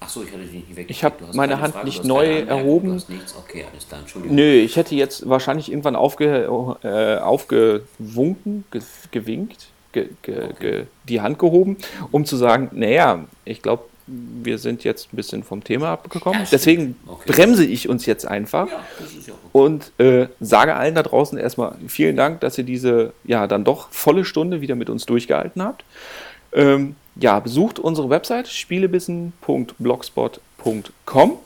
Ach so, ich hatte dich nicht weggeklickt. Ich habe meine Hand Frage, nicht neu erhoben. Okay, alles klar, Entschuldigung. Nö, ich hätte jetzt wahrscheinlich irgendwann aufge, äh, aufgewunken, ge, gewinkt, ge, ge, okay. die Hand gehoben, um zu sagen, naja, ich glaube, wir sind jetzt ein bisschen vom Thema abgekommen. Deswegen okay. bremse ich uns jetzt einfach ja, okay. und äh, sage allen da draußen erstmal vielen Dank, dass ihr diese ja dann doch volle Stunde wieder mit uns durchgehalten habt. Ähm, ja, besucht unsere Website spielebissen.blogspot.com.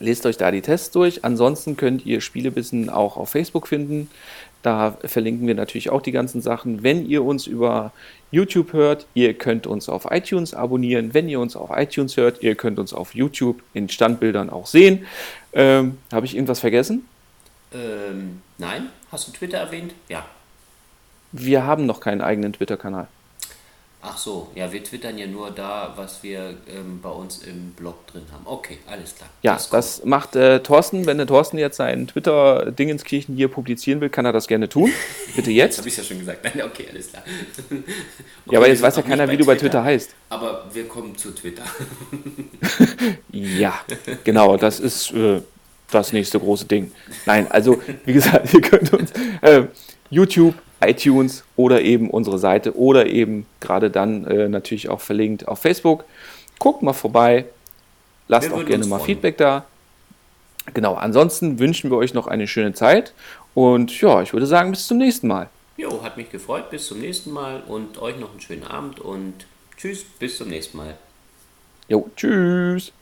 Lest euch da die Tests durch. Ansonsten könnt ihr Spielebissen auch auf Facebook finden. Da verlinken wir natürlich auch die ganzen Sachen. Wenn ihr uns über YouTube hört, ihr könnt uns auf iTunes abonnieren. Wenn ihr uns auf iTunes hört, ihr könnt uns auf YouTube in Standbildern auch sehen. Ähm, Habe ich irgendwas vergessen? Ähm, nein. Hast du Twitter erwähnt? Ja. Wir haben noch keinen eigenen Twitter-Kanal. Ach so, ja, wir twittern ja nur da, was wir ähm, bei uns im Blog drin haben. Okay, alles klar. Ja, das, das macht äh, Thorsten. Wenn der Thorsten jetzt seinen Twitter-Dingenskirchen hier publizieren will, kann er das gerne tun. Bitte jetzt. habe ich ja schon gesagt. Nein, okay, alles klar. okay, ja, aber jetzt weiß ja keiner, wie du bei Twitter heißt. Aber wir kommen zu Twitter. ja, genau, das ist äh, das nächste große Ding. Nein, also, wie gesagt, ihr könnt uns äh, YouTube, iTunes oder eben unsere Seite oder eben gerade dann äh, natürlich auch verlinkt auf Facebook. Guckt mal vorbei, lasst wir auch gerne mal freuen. Feedback da. Genau, ansonsten wünschen wir euch noch eine schöne Zeit und ja, ich würde sagen, bis zum nächsten Mal. Jo, hat mich gefreut, bis zum nächsten Mal und euch noch einen schönen Abend und tschüss, bis zum nächsten Mal. Jo, tschüss.